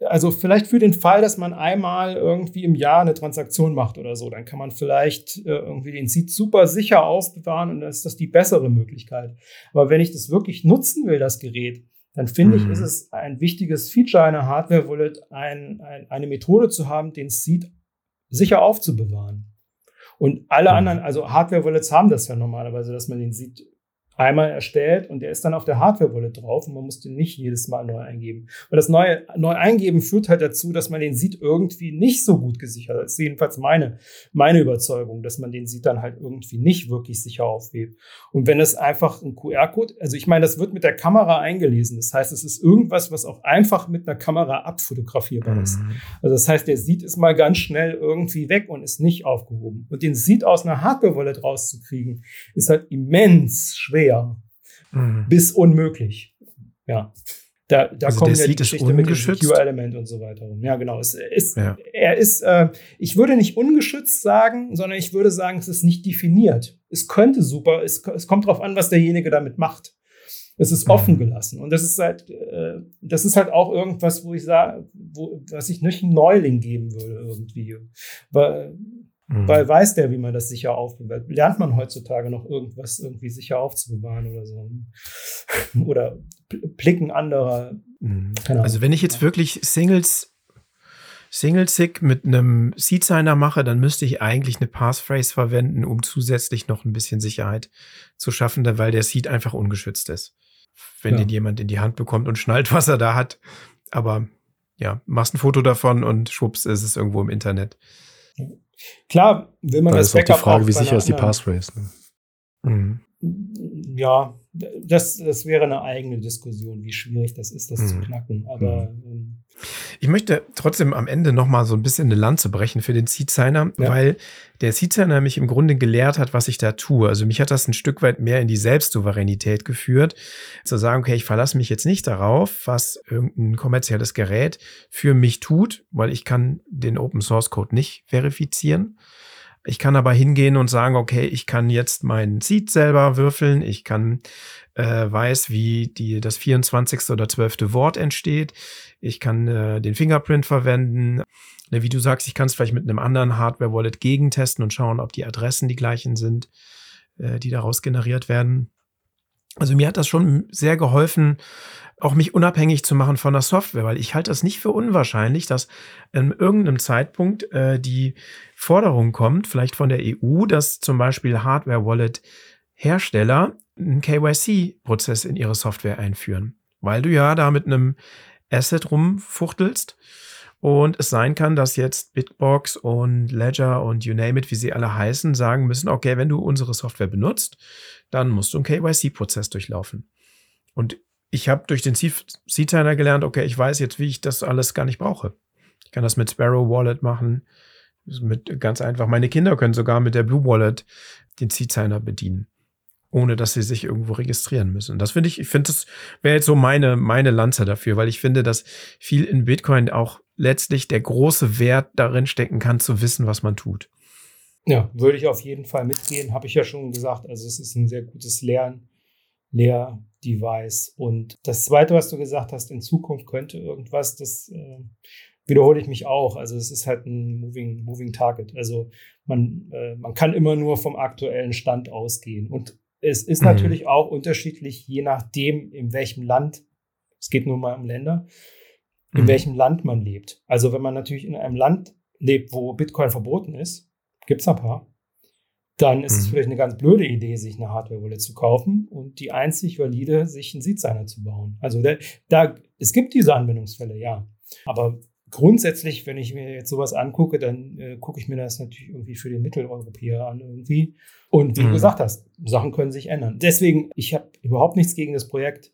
also vielleicht für den Fall, dass man einmal irgendwie im Jahr eine Transaktion macht oder so, dann kann man vielleicht äh, irgendwie den Seed super sicher aufbewahren und dann ist das die bessere Möglichkeit. Aber wenn ich das wirklich nutzen will, das Gerät, dann finde mhm. ich, ist es ein wichtiges Feature einer Hardware-Wallet, ein, ein, eine Methode zu haben, den Seed sicher aufzubewahren. Und alle mhm. anderen, also Hardware-Wallets haben das ja normalerweise, dass man den Seed einmal erstellt und der ist dann auf der Hardware-Wallet drauf und man muss den nicht jedes Mal neu eingeben. Und das neue neu eingeben führt halt dazu, dass man den sieht irgendwie nicht so gut gesichert. Das ist jedenfalls meine, meine Überzeugung, dass man den sieht dann halt irgendwie nicht wirklich sicher aufhebt. Und wenn es einfach ein QR-Code, also ich meine, das wird mit der Kamera eingelesen. Das heißt, es ist irgendwas, was auch einfach mit einer Kamera abfotografierbar ist. Mhm. Also das heißt, der sieht es mal ganz schnell irgendwie weg und ist nicht aufgehoben. Und den sieht aus einer Hardware-Wallet rauszukriegen, ist halt immens schwer schwer mhm. bis unmöglich. Ja. Da, da also kommt ja die Geschichte mit dem Secure-Element und so weiter. Ja, genau. Es ist, ja. Er ist, äh, ich würde nicht ungeschützt sagen, sondern ich würde sagen, es ist nicht definiert. Es könnte super, es, es kommt darauf an, was derjenige damit macht. Es ist mhm. offen gelassen. Und das ist halt, äh, das ist halt auch irgendwas, wo ich sage, wo, was ich nicht einem Neuling geben würde, irgendwie. Weil, Mhm. Weil weiß der, wie man das sicher aufbewahrt. Lernt man heutzutage noch irgendwas irgendwie sicher aufzubewahren oder so? oder Blicken anderer. Mhm. Also wenn ich jetzt wirklich Singles Single-Sig mit einem Seed-Signer mache, dann müsste ich eigentlich eine Passphrase verwenden, um zusätzlich noch ein bisschen Sicherheit zu schaffen, weil der Seed einfach ungeschützt ist. Wenn ja. den jemand in die Hand bekommt und schnallt, was er da hat. Aber ja, machst ein Foto davon und schwupps ist es irgendwo im Internet. Klar, will man da das ist Backup auch die Frage, wie sicher ist die Passphrase. Ne? Mhm. Ja, das, das wäre eine eigene Diskussion, wie schwierig das ist, das mhm. zu knacken. Aber mhm. ähm, ich möchte trotzdem am Ende noch mal so ein bisschen eine Lanze brechen für den Seed-Signer, ja. weil der Seed-Signer mich im Grunde gelehrt hat, was ich da tue. Also mich hat das ein Stück weit mehr in die Selbstsouveränität geführt, zu sagen, okay, ich verlasse mich jetzt nicht darauf, was irgendein kommerzielles Gerät für mich tut, weil ich kann den Open-Source-Code nicht verifizieren. Ich kann aber hingehen und sagen, okay, ich kann jetzt meinen Seed selber würfeln. Ich kann äh, weiß, wie die, das 24. oder 12. Wort entsteht. Ich kann äh, den Fingerprint verwenden. Ne, wie du sagst, ich kann es vielleicht mit einem anderen Hardware-Wallet gegentesten und schauen, ob die Adressen die gleichen sind, äh, die daraus generiert werden. Also mir hat das schon sehr geholfen, auch mich unabhängig zu machen von der Software, weil ich halte das nicht für unwahrscheinlich, dass in irgendeinem Zeitpunkt äh, die Forderung kommt, vielleicht von der EU, dass zum Beispiel Hardware-Wallet-Hersteller einen KYC-Prozess in ihre Software einführen, weil du ja da mit einem Asset rumfuchtelst und es sein kann, dass jetzt Bitbox und Ledger und you name it, wie sie alle heißen, sagen müssen, okay, wenn du unsere Software benutzt, dann musst du einen KYC-Prozess durchlaufen. Und ich habe durch den C-Signer gelernt, okay, ich weiß jetzt, wie ich das alles gar nicht brauche. Ich kann das mit Sparrow Wallet machen, mit ganz einfach. Meine Kinder können sogar mit der Blue Wallet den C-Signer bedienen, ohne dass sie sich irgendwo registrieren müssen. Das finde ich, ich finde, das wäre jetzt so meine, meine Lanze dafür, weil ich finde, dass viel in Bitcoin auch letztlich der große Wert darin stecken kann, zu wissen, was man tut. Ja, würde ich auf jeden Fall mitgehen, habe ich ja schon gesagt. Also es ist ein sehr gutes Lernen, Lehr Device. Und das Zweite, was du gesagt hast, in Zukunft könnte irgendwas, das äh, wiederhole ich mich auch. Also es ist halt ein Moving, Moving Target. Also man, äh, man kann immer nur vom aktuellen Stand ausgehen. Und es ist mhm. natürlich auch unterschiedlich, je nachdem, in welchem Land, es geht nur mal um Länder, in mhm. welchem Land man lebt. Also wenn man natürlich in einem Land lebt, wo Bitcoin verboten ist, gibt es ein paar, dann ist mhm. es vielleicht eine ganz blöde Idee, sich eine Hardware-Wallet zu kaufen und die einzig valide, sich einen Seed-Signer zu bauen. Also da, da, es gibt diese Anwendungsfälle, ja. Aber grundsätzlich, wenn ich mir jetzt sowas angucke, dann äh, gucke ich mir das natürlich irgendwie für den Mitteleuropäer an irgendwie. Und wie mhm. du gesagt hast, Sachen können sich ändern. Deswegen, ich habe überhaupt nichts gegen das Projekt,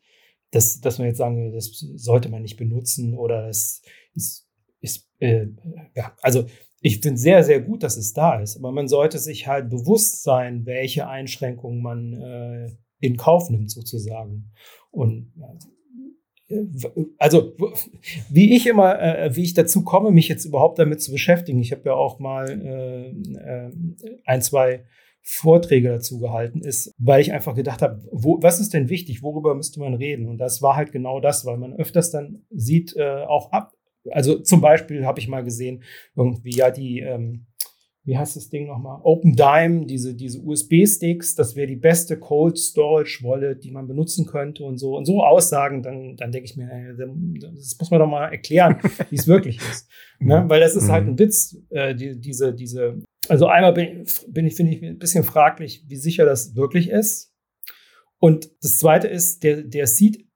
dass, dass man jetzt sagen, das sollte man nicht benutzen oder es ist, ist äh, ja, also ich finde sehr, sehr gut, dass es da ist, aber man sollte sich halt bewusst sein, welche Einschränkungen man äh, in Kauf nimmt, sozusagen. Und äh, also wie ich immer, äh, wie ich dazu komme, mich jetzt überhaupt damit zu beschäftigen. Ich habe ja auch mal äh, äh, ein, zwei Vorträge dazu gehalten, ist, weil ich einfach gedacht habe, was ist denn wichtig, worüber müsste man reden? Und das war halt genau das, weil man öfters dann sieht, äh, auch ab, also zum Beispiel habe ich mal gesehen, irgendwie ja die, ähm, wie heißt das Ding nochmal? Open Dime, diese, diese USB-Sticks, das wäre die beste Cold Storage Wallet, die man benutzen könnte und so. Und so Aussagen, dann, dann denke ich mir, das muss man doch mal erklären, wie es wirklich ist. Ne? Weil das ist halt mhm. ein Witz, äh, die, diese, diese, also einmal bin, bin ich, finde ich, ein bisschen fraglich, wie sicher das wirklich ist. Und das zweite ist, der, der Seed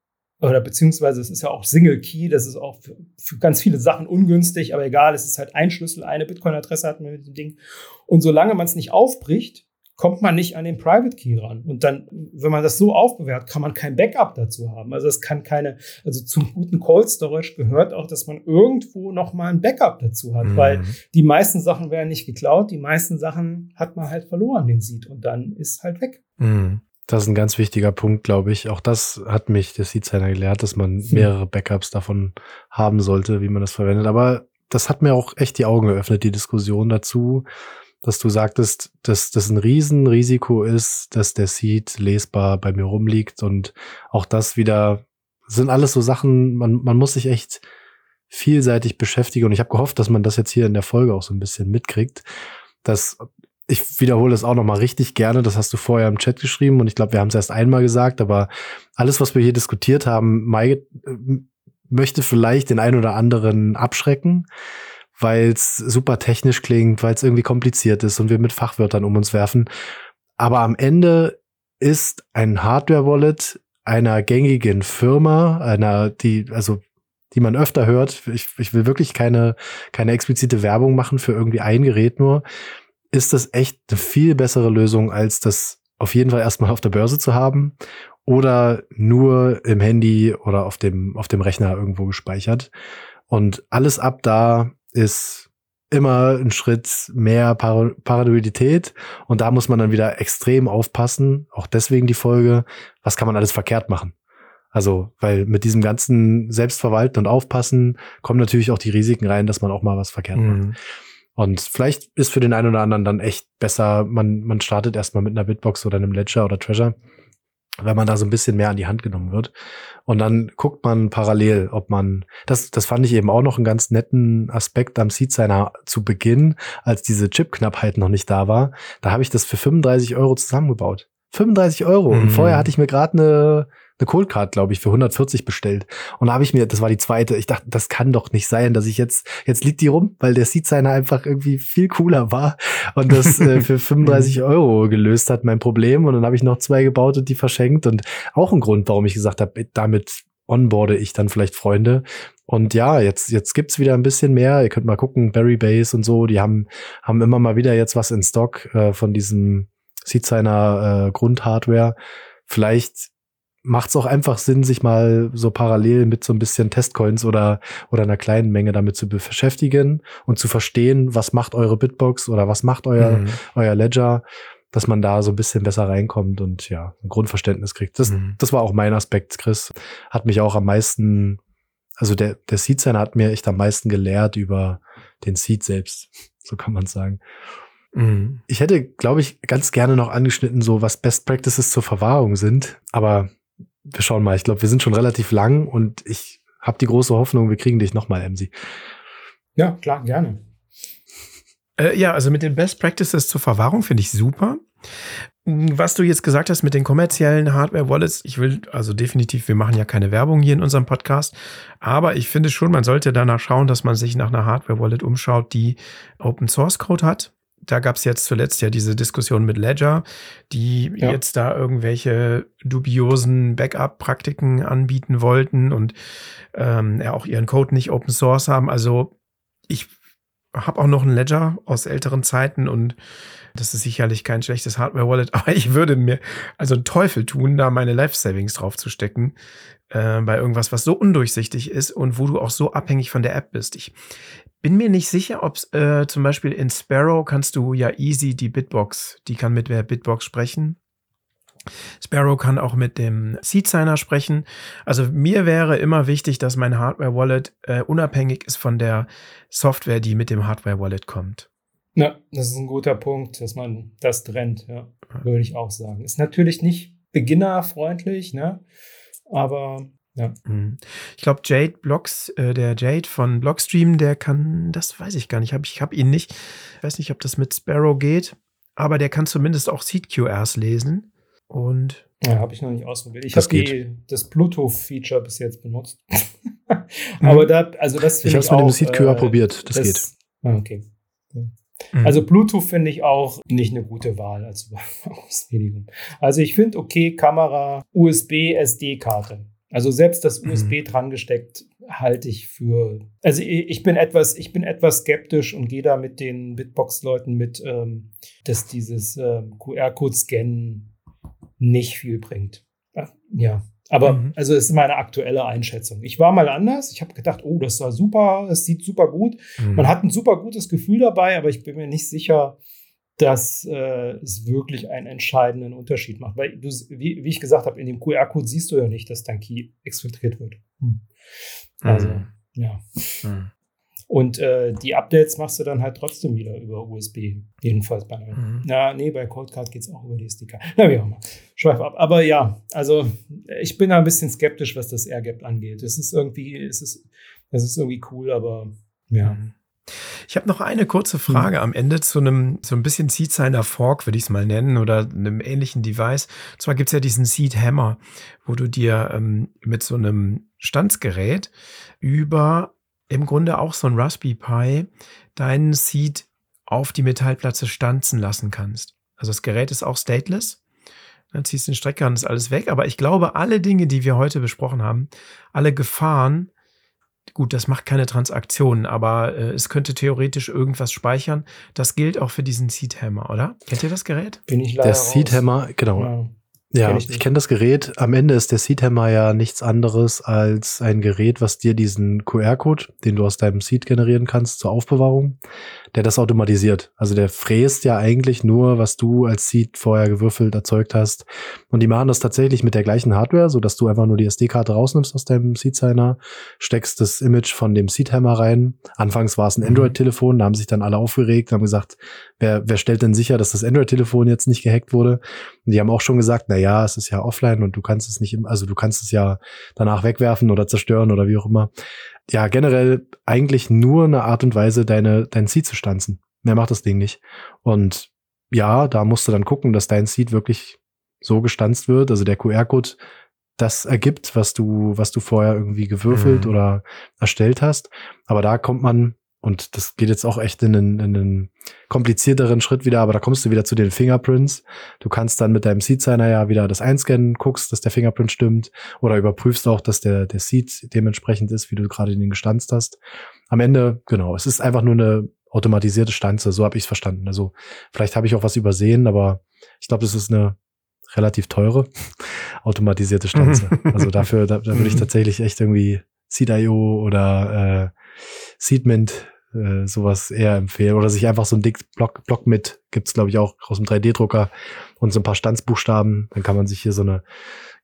oder beziehungsweise es ist ja auch Single Key, das ist auch für, für, ganz viele Sachen ungünstig, aber egal, es ist halt ein Schlüssel, eine Bitcoin-Adresse hat man mit dem Ding. Und solange man es nicht aufbricht, kommt man nicht an den Private Key ran. Und dann, wenn man das so aufbewahrt, kann man kein Backup dazu haben. Also es kann keine, also zum guten Cold Storage gehört auch, dass man irgendwo noch mal ein Backup dazu hat, mhm. weil die meisten Sachen werden nicht geklaut, die meisten Sachen hat man halt verloren, den sieht und dann ist halt weg. Mhm. Das ist ein ganz wichtiger Punkt, glaube ich. Auch das hat mich der Seed-Signer gelehrt, dass man hm. mehrere Backups davon haben sollte, wie man das verwendet. Aber das hat mir auch echt die Augen geöffnet, die Diskussion dazu, dass du sagtest, dass das ein Riesenrisiko ist, dass der Seed lesbar bei mir rumliegt und auch das wieder sind alles so Sachen, man, man muss sich echt vielseitig beschäftigen und ich habe gehofft, dass man das jetzt hier in der Folge auch so ein bisschen mitkriegt, dass ich wiederhole es auch noch mal richtig gerne. Das hast du vorher im Chat geschrieben und ich glaube, wir haben es erst einmal gesagt, aber alles, was wir hier diskutiert haben, Mai, äh, möchte vielleicht den einen oder anderen abschrecken, weil es super technisch klingt, weil es irgendwie kompliziert ist und wir mit Fachwörtern um uns werfen. Aber am Ende ist ein Hardware-Wallet einer gängigen Firma, einer, die, also die man öfter hört. Ich, ich will wirklich keine, keine explizite Werbung machen für irgendwie ein Gerät nur ist das echt eine viel bessere Lösung, als das auf jeden Fall erstmal auf der Börse zu haben oder nur im Handy oder auf dem, auf dem Rechner irgendwo gespeichert. Und alles ab da ist immer ein Schritt mehr Par Paranoidität. Und da muss man dann wieder extrem aufpassen. Auch deswegen die Folge, was kann man alles verkehrt machen? Also, weil mit diesem ganzen Selbstverwalten und Aufpassen kommen natürlich auch die Risiken rein, dass man auch mal was verkehrt mhm. macht. Und vielleicht ist für den einen oder anderen dann echt besser, man, man startet erstmal mit einer Bitbox oder einem Ledger oder Treasure, weil man da so ein bisschen mehr an die Hand genommen wird. Und dann guckt man parallel, ob man, das, das fand ich eben auch noch einen ganz netten Aspekt am Seed Signer zu Beginn, als diese Chip-Knappheit noch nicht da war. Da habe ich das für 35 Euro zusammengebaut. 35 Euro. Mhm. Und vorher hatte ich mir gerade eine eine Cold Card, glaube ich, für 140 bestellt. Und da habe ich mir, das war die zweite, ich dachte, das kann doch nicht sein, dass ich jetzt, jetzt liegt die rum, weil der Seed Signer einfach irgendwie viel cooler war und das äh, für 35 Euro gelöst hat, mein Problem. Und dann habe ich noch zwei gebaut und die verschenkt. Und auch ein Grund, warum ich gesagt habe, damit onboarde ich dann vielleicht Freunde. Und ja, jetzt, jetzt gibt's wieder ein bisschen mehr. Ihr könnt mal gucken, Berry Base und so, die haben, haben immer mal wieder jetzt was in Stock äh, von diesem Seed Signer äh, Grundhardware. Vielleicht macht es auch einfach Sinn, sich mal so parallel mit so ein bisschen Testcoins oder, oder einer kleinen Menge damit zu beschäftigen und zu verstehen, was macht eure Bitbox oder was macht euer, mhm. euer Ledger, dass man da so ein bisschen besser reinkommt und ja, ein Grundverständnis kriegt. Das, mhm. das war auch mein Aspekt, Chris. Hat mich auch am meisten, also der, der Seed Signer hat mir echt am meisten gelehrt über den Seed selbst. So kann man sagen. Mhm. Ich hätte, glaube ich, ganz gerne noch angeschnitten, so was Best Practices zur Verwahrung sind. Aber wir schauen mal. Ich glaube, wir sind schon relativ lang und ich habe die große Hoffnung, wir kriegen dich nochmal, Emsi. Ja, klar, gerne. Äh, ja, also mit den Best Practices zur Verwahrung finde ich super. Was du jetzt gesagt hast mit den kommerziellen Hardware-Wallets, ich will also definitiv, wir machen ja keine Werbung hier in unserem Podcast, aber ich finde schon, man sollte danach schauen, dass man sich nach einer Hardware-Wallet umschaut, die Open Source Code hat, da gab es jetzt zuletzt ja diese Diskussion mit Ledger, die ja. jetzt da irgendwelche dubiosen Backup-Praktiken anbieten wollten und ähm, ja auch ihren Code nicht Open Source haben. Also ich habe auch noch einen Ledger aus älteren Zeiten und das ist sicherlich kein schlechtes Hardware-Wallet, aber ich würde mir also einen Teufel tun, da meine Life-Savings drauf zu stecken, äh, bei irgendwas, was so undurchsichtig ist und wo du auch so abhängig von der App bist. Ich bin mir nicht sicher, ob äh, zum Beispiel in Sparrow kannst du ja easy die Bitbox, die kann mit der Bitbox sprechen. Sparrow kann auch mit dem Seed Signer sprechen. Also mir wäre immer wichtig, dass mein Hardware Wallet äh, unabhängig ist von der Software, die mit dem Hardware Wallet kommt. Ja, das ist ein guter Punkt, dass man das trennt, ja, würde ich auch sagen. Ist natürlich nicht beginnerfreundlich, ne? Aber ja. Mhm. Ich glaube, Jade Blocks, äh, der Jade von Blockstream, der kann, das weiß ich gar nicht, hab, ich habe ihn nicht. Ich weiß nicht, ob das mit Sparrow geht, aber der kann zumindest auch Seed QRs lesen. Und ja, habe ich noch nicht ausprobiert. Ich habe das Bluetooth-Feature bis jetzt benutzt. Aber mhm. da, also das Ich habe es mit dem Seed QR äh, probiert, das, das, geht. Ah, okay. Mhm. Also Bluetooth finde ich auch nicht eine gute Wahl als Auslegung. Also ich finde okay, Kamera, USB, SD-Karte. Also selbst das USB mhm. dran gesteckt halte ich für. Also ich bin etwas, ich bin etwas skeptisch und gehe da mit den Bitbox-Leuten mit, ähm, dass dieses ähm, QR-Code-Scannen nicht viel bringt. Ja, aber mhm. also es ist meine aktuelle Einschätzung. Ich war mal anders. Ich habe gedacht, oh, das war super, es sieht super gut. Mhm. Man hat ein super gutes Gefühl dabei, aber ich bin mir nicht sicher, dass äh, es wirklich einen entscheidenden Unterschied macht. Weil du, wie, wie ich gesagt habe, in dem QR-Code siehst du ja nicht, dass dein Key exfiltriert wird. Mhm. Also, ja. Mhm. Und äh, die Updates machst du dann halt trotzdem wieder über USB. Jedenfalls bei mhm. Na, nee, bei Codecard geht es auch über die SDK. Na, wie auch immer. Schweif ab. Aber ja, also ich bin da ein bisschen skeptisch, was das AirGap angeht. Es ist irgendwie, es ist, es ist irgendwie cool, aber ja. Mhm. Ich habe noch eine kurze Frage mhm. am Ende zu einem, so ein bisschen Seed Signer Fork, würde ich es mal nennen, oder einem ähnlichen Device. Und zwar gibt es ja diesen Seed Hammer, wo du dir ähm, mit so einem Standsgerät über im Grunde auch so ein Raspberry Pi deinen Seed auf die Metallplatte stanzen lassen kannst. Also das Gerät ist auch stateless. Dann ziehst du den Stecker und ist alles weg. Aber ich glaube, alle Dinge, die wir heute besprochen haben, alle Gefahren, gut, das macht keine Transaktionen, aber äh, es könnte theoretisch irgendwas speichern. Das gilt auch für diesen Seed Hammer, oder? Kennt ihr das Gerät? Bin ich leider Der Seed Hammer, genau. Ja. Ja, kenn ich, ich kenne das Gerät. Am Ende ist der Seedhammer ja nichts anderes als ein Gerät, was dir diesen QR-Code, den du aus deinem Seed generieren kannst, zur Aufbewahrung, der das automatisiert. Also der fräst ja eigentlich nur, was du als Seed vorher gewürfelt erzeugt hast. Und die machen das tatsächlich mit der gleichen Hardware, so dass du einfach nur die SD-Karte rausnimmst aus deinem Seed-Signer, steckst das Image von dem Seedhammer rein. Anfangs war es ein mhm. Android-Telefon, da haben sich dann alle aufgeregt, haben gesagt, wer, wer stellt denn sicher, dass das Android-Telefon jetzt nicht gehackt wurde? Und die haben auch schon gesagt, na ja, es ist ja offline und du kannst es nicht, im, also du kannst es ja danach wegwerfen oder zerstören oder wie auch immer. Ja, generell eigentlich nur eine Art und Weise, deine, dein Seed zu stanzen. Mehr macht das Ding nicht. Und ja, da musst du dann gucken, dass dein Seed wirklich so gestanzt wird, also der QR-Code das ergibt, was du, was du vorher irgendwie gewürfelt mhm. oder erstellt hast. Aber da kommt man und das geht jetzt auch echt in einen, in einen komplizierteren Schritt wieder, aber da kommst du wieder zu den Fingerprints. Du kannst dann mit deinem Seed Signer ja wieder das einscannen, guckst, dass der Fingerprint stimmt oder überprüfst auch, dass der, der Seed dementsprechend ist, wie du gerade den gestanzt hast. Am Ende, genau, es ist einfach nur eine automatisierte Stanze, so habe ich es verstanden. Also vielleicht habe ich auch was übersehen, aber ich glaube, das ist eine relativ teure automatisierte Stanze. also dafür, da, da würde ich tatsächlich echt irgendwie Seed.io oder äh, Seedmint äh, sowas eher empfehlen. Oder sich einfach so ein dick Block, Block mit, gibt's glaube ich auch aus dem 3D-Drucker und so ein paar Stanzbuchstaben. Dann kann man sich hier so eine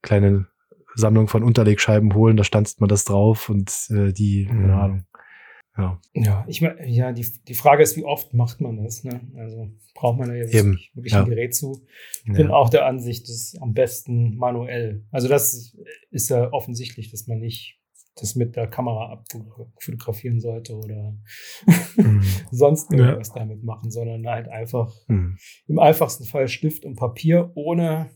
kleine Sammlung von Unterlegscheiben holen, da stanzt man das drauf und äh, die, mhm. keine Ahnung. Ja. ja, ich meine, ja, die, die Frage ist, wie oft macht man das? Ne? Also braucht man da ja wirklich, wirklich ja. ein Gerät zu. Ich ja. bin auch der Ansicht, das ist am besten manuell. Also das ist ja offensichtlich, dass man nicht das mit der Kamera abfotografieren sollte oder mhm. sonst irgendwas ja. damit machen, sondern halt einfach mhm. im einfachsten Fall Stift und Papier ohne,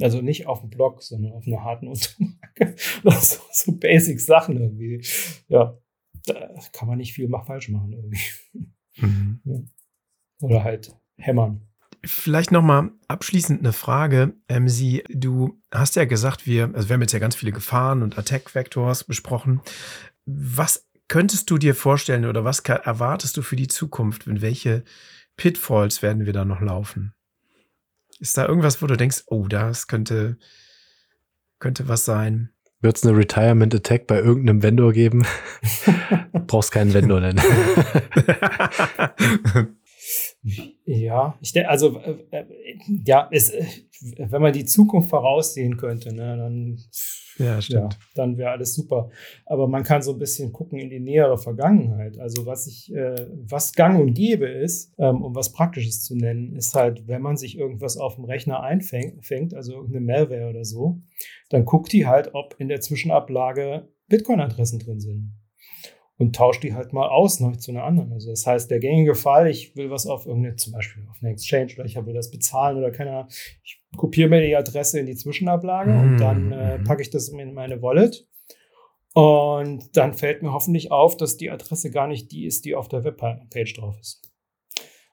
also nicht auf dem Block, sondern auf einer harten Unterlage. so, so basic Sachen irgendwie. Ja, da kann man nicht viel falsch machen irgendwie. Mhm. Ja. oder halt hämmern. Vielleicht nochmal abschließend eine Frage. Ähm, Sie, du hast ja gesagt, wir, also wir haben jetzt ja ganz viele Gefahren und Attack-Vectors besprochen. Was könntest du dir vorstellen oder was erwartest du für die Zukunft? In welche Pitfalls werden wir da noch laufen? Ist da irgendwas, wo du denkst, oh, das könnte, könnte was sein? Wird es eine Retirement Attack bei irgendeinem Vendor geben? Brauchst keinen Vendor nennen. Ja, ich denke, also äh, äh, ja, es, äh, wenn man die Zukunft voraussehen könnte, ne, dann, ja. Ja, dann wäre alles super. Aber man kann so ein bisschen gucken in die nähere Vergangenheit. Also was ich, äh, was Gang und Gäbe ist, ähm, um was Praktisches zu nennen, ist halt, wenn man sich irgendwas auf dem Rechner einfängt, also irgendeine Malware oder so, dann guckt die halt, ob in der Zwischenablage Bitcoin-Adressen drin sind und tauscht die halt mal aus noch zu einer anderen. Also das heißt, der gängige Fall, ich will was auf irgendeine, zum Beispiel auf eine Exchange oder ich will das bezahlen oder keine Ahnung, ich kopiere mir die Adresse in die Zwischenablage mm. und dann äh, mhm. packe ich das in meine Wallet. Und dann fällt mir hoffentlich auf, dass die Adresse gar nicht die ist, die auf der Webpage drauf ist.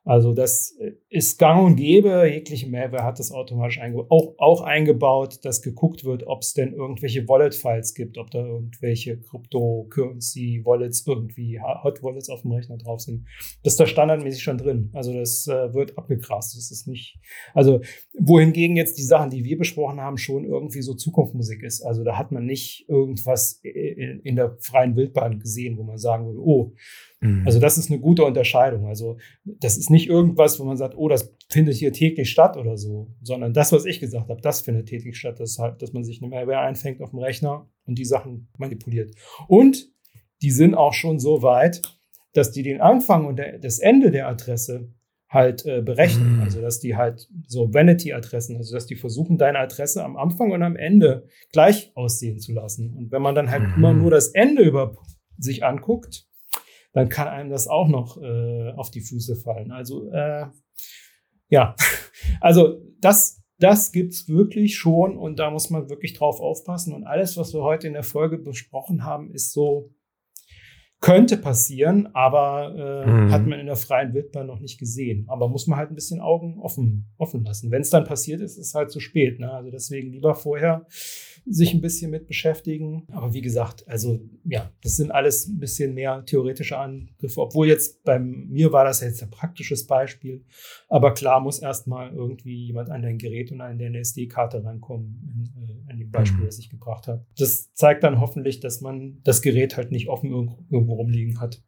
Also das äh, ist gang und gäbe. Jegliche Malware hat das automatisch auch, auch, eingebaut, dass geguckt wird, ob es denn irgendwelche Wallet-Files gibt, ob da irgendwelche Cryptocurrency-Wallets irgendwie, Hot-Wallets auf dem Rechner drauf sind. Das ist da standardmäßig schon drin. Also das äh, wird abgegrast. Das ist nicht, also wohingegen jetzt die Sachen, die wir besprochen haben, schon irgendwie so Zukunftsmusik ist. Also da hat man nicht irgendwas in, in der freien Wildbahn gesehen, wo man sagen würde, oh, Mhm. Also das ist eine gute Unterscheidung. Also das ist nicht irgendwas, wo man sagt, oh, das findet hier täglich statt oder so, sondern das, was ich gesagt habe, das findet täglich statt. Das halt, dass man sich eine Malware einfängt auf dem Rechner und die Sachen manipuliert. Und die sind auch schon so weit, dass die den Anfang und der, das Ende der Adresse halt äh, berechnen. Mhm. Also dass die halt so Vanity-Adressen, also dass die versuchen, deine Adresse am Anfang und am Ende gleich aussehen zu lassen. Und wenn man dann halt mhm. immer nur das Ende über sich anguckt, dann kann einem das auch noch äh, auf die Füße fallen. Also äh, ja, also das, das gibt's wirklich schon und da muss man wirklich drauf aufpassen. Und alles, was wir heute in der Folge besprochen haben, ist so, könnte passieren, aber äh, mhm. hat man in der freien Wildbahn noch nicht gesehen. Aber muss man halt ein bisschen Augen offen, offen lassen. Wenn es dann passiert ist, ist es halt zu spät. Ne? Also deswegen lieber vorher sich ein bisschen mit beschäftigen. Aber wie gesagt, also ja, das sind alles ein bisschen mehr theoretische Angriffe. Obwohl jetzt bei mir war das jetzt ein praktisches Beispiel. Aber klar muss erstmal irgendwie jemand an dein Gerät und an deine SD-Karte rankommen, in, in dem Beispiel, mhm. das ich gebracht habe. Das zeigt dann hoffentlich, dass man das Gerät halt nicht offen irgendwo rumliegen hat,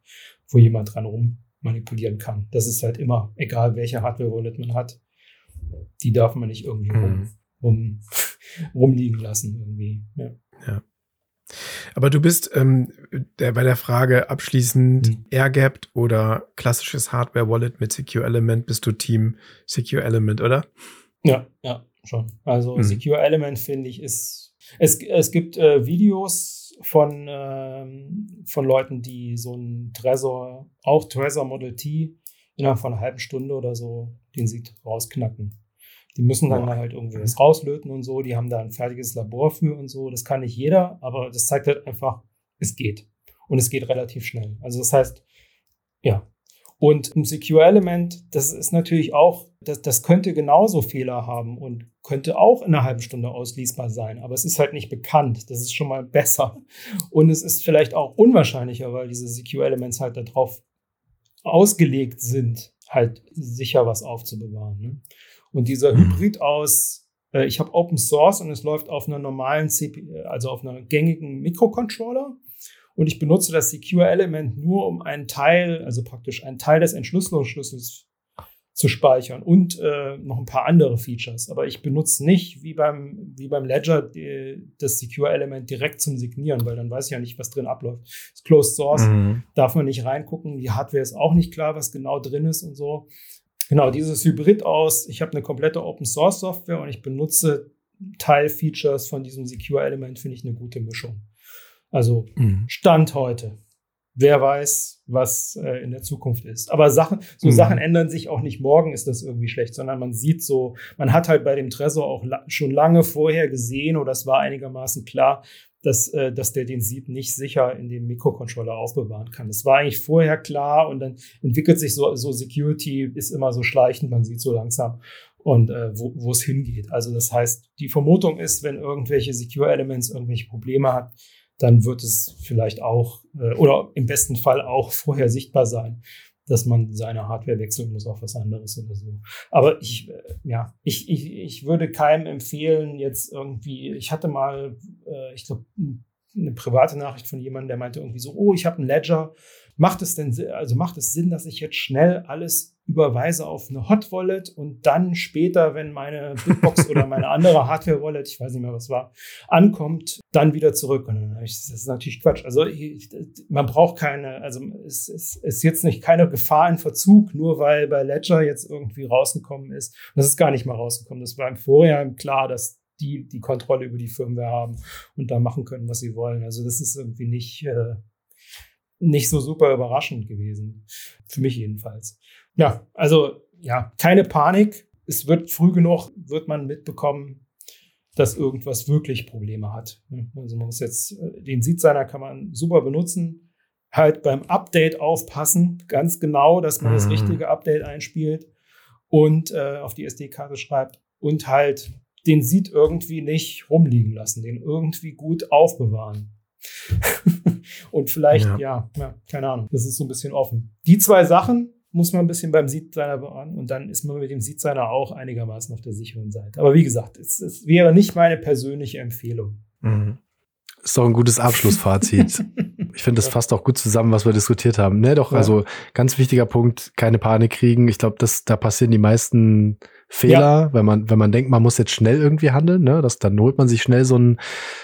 wo jemand dran rum manipulieren kann. Das ist halt immer, egal welche Hardware-Wallet man hat, die darf man nicht irgendwie rum, mhm. rum rumliegen lassen irgendwie. Ja. ja. Aber du bist ähm, der, bei der Frage abschließend mhm. Airgapped oder klassisches Hardware-Wallet mit Secure Element, bist du Team Secure Element, oder? Ja, ja, schon. Also mhm. Secure Element finde ich ist, es, es gibt äh, Videos von, ähm, von Leuten, die so ein Trezor, auch Trezor Model T, innerhalb von einer halben Stunde oder so, den sie rausknacken. Die müssen dann ja. halt irgendwie was rauslöten und so. Die haben da ein fertiges Labor für und so. Das kann nicht jeder, aber das zeigt halt einfach, es geht. Und es geht relativ schnell. Also das heißt, ja. Und ein Secure Element, das ist natürlich auch, das, das könnte genauso Fehler haben und könnte auch in einer halben Stunde ausliesbar sein. Aber es ist halt nicht bekannt. Das ist schon mal besser. Und es ist vielleicht auch unwahrscheinlicher, weil diese Secure Elements halt darauf ausgelegt sind, halt sicher was aufzubewahren. Ne? Und dieser mhm. Hybrid aus, äh, ich habe Open Source und es läuft auf einer normalen CPU, also auf einer gängigen Mikrocontroller. Und ich benutze das Secure Element nur, um einen Teil, also praktisch einen Teil des Entschlüsselungsschlüssels zu speichern und äh, noch ein paar andere Features. Aber ich benutze nicht wie beim, wie beim Ledger die, das Secure Element direkt zum Signieren, weil dann weiß ich ja nicht, was drin abläuft. Das ist Closed Source, mhm. darf man nicht reingucken. Die Hardware ist auch nicht klar, was genau drin ist und so. Genau, dieses Hybrid aus, ich habe eine komplette Open Source Software und ich benutze Teilfeatures von diesem Secure Element, finde ich eine gute Mischung. Also mhm. Stand heute. wer weiß, was äh, in der Zukunft ist. Aber Sachen, so mhm. Sachen ändern sich auch nicht morgen ist das irgendwie schlecht, sondern man sieht so, man hat halt bei dem Tresor auch la schon lange vorher gesehen oder es war einigermaßen klar, dass, äh, dass der den Seed nicht sicher in dem Mikrocontroller aufbewahren kann. Das war eigentlich vorher klar und dann entwickelt sich so, so Security ist immer so schleichend, man sieht so langsam und äh, wo, wo es hingeht. Also das heißt, die Vermutung ist, wenn irgendwelche Secure Elements irgendwelche Probleme hat, dann wird es vielleicht auch äh, oder im besten Fall auch vorher sichtbar sein, dass man seine Hardware wechseln muss auf was anderes oder so. Aber ich, äh, ja, ich, ich, ich würde keinem empfehlen, jetzt irgendwie, ich hatte mal, äh, ich glaube, eine private Nachricht von jemandem, der meinte irgendwie so, oh, ich habe einen Ledger. Macht es denn, also macht es Sinn, dass ich jetzt schnell alles überweise auf eine Hot Wallet und dann später, wenn meine Bitbox oder meine andere Hardware Wallet, ich weiß nicht mehr was war, ankommt, dann wieder zurück. Und dann ich, das ist natürlich Quatsch. Also ich, man braucht keine, also es, es ist jetzt nicht keine Gefahr in Verzug, nur weil bei Ledger jetzt irgendwie rausgekommen ist. Das ist gar nicht mal rausgekommen. Das war im Vorjahr klar, dass die die Kontrolle über die Firmware haben und da machen können, was sie wollen. Also das ist irgendwie nicht, äh, nicht so super überraschend gewesen. Für mich jedenfalls. Ja, also ja, keine Panik. Es wird früh genug, wird man mitbekommen, dass irgendwas wirklich Probleme hat. Also man muss jetzt, äh, den Seed-Signer kann man super benutzen. Halt beim Update aufpassen, ganz genau, dass man mhm. das richtige Update einspielt und äh, auf die SD-Karte schreibt und halt den Seed irgendwie nicht rumliegen lassen, den irgendwie gut aufbewahren. und vielleicht, ja. ja. Ja, keine Ahnung, das ist so ein bisschen offen. Die zwei Sachen, muss man ein bisschen beim Seed-Signer beachten und dann ist man mit dem Seed-Signer auch einigermaßen auf der sicheren Seite. Aber wie gesagt, es, es wäre nicht meine persönliche Empfehlung. Mhm. Ist doch ein gutes Abschlussfazit. ich finde, das fasst auch gut zusammen, was wir diskutiert haben. Ne, doch, ja. also ganz wichtiger Punkt, keine Panik kriegen. Ich glaube, das, da passieren die meisten Fehler, ja. wenn man, wenn man denkt, man muss jetzt schnell irgendwie handeln, ne? Das, dann holt man sich schnell so einen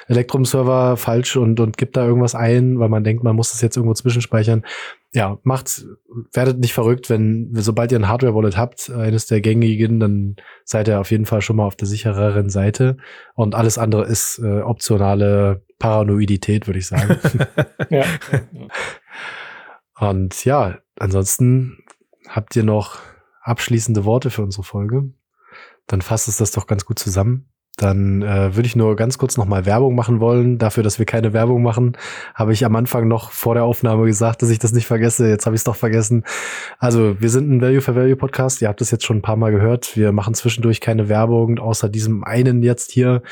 Elektrum-Server falsch und, und gibt da irgendwas ein, weil man denkt, man muss das jetzt irgendwo zwischenspeichern. Ja, macht, werdet nicht verrückt, wenn, sobald ihr ein Hardware-Wallet habt, eines der gängigen, dann seid ihr auf jeden Fall schon mal auf der sichereren Seite. Und alles andere ist äh, optionale Paranoidität, würde ich sagen. ja. Und ja, ansonsten habt ihr noch abschließende Worte für unsere Folge? Dann fasst es das doch ganz gut zusammen. Dann äh, würde ich nur ganz kurz nochmal Werbung machen wollen. Dafür, dass wir keine Werbung machen, habe ich am Anfang noch vor der Aufnahme gesagt, dass ich das nicht vergesse. Jetzt habe ich es doch vergessen. Also, wir sind ein Value for Value Podcast. Ihr habt es jetzt schon ein paar Mal gehört. Wir machen zwischendurch keine Werbung, außer diesem einen jetzt hier.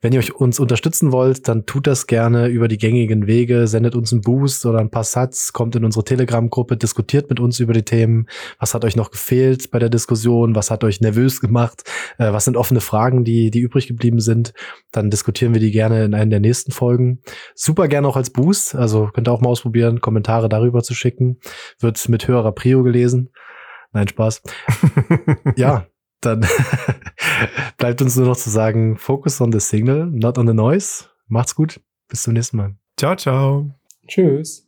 Wenn ihr euch uns unterstützen wollt, dann tut das gerne über die gängigen Wege, sendet uns einen Boost oder ein paar Satz, kommt in unsere Telegram-Gruppe, diskutiert mit uns über die Themen. Was hat euch noch gefehlt bei der Diskussion? Was hat euch nervös gemacht? Äh, was sind offene Fragen, die, die übrig geblieben sind? Dann diskutieren wir die gerne in einer der nächsten Folgen. Super gerne auch als Boost. Also könnt ihr auch mal ausprobieren, Kommentare darüber zu schicken. Wird mit höherer Prio gelesen. Nein, Spaß. ja, dann bleibt uns nur noch zu sagen, focus on the signal, not on the noise. Macht's gut. Bis zum nächsten Mal. Ciao, ciao. Tschüss.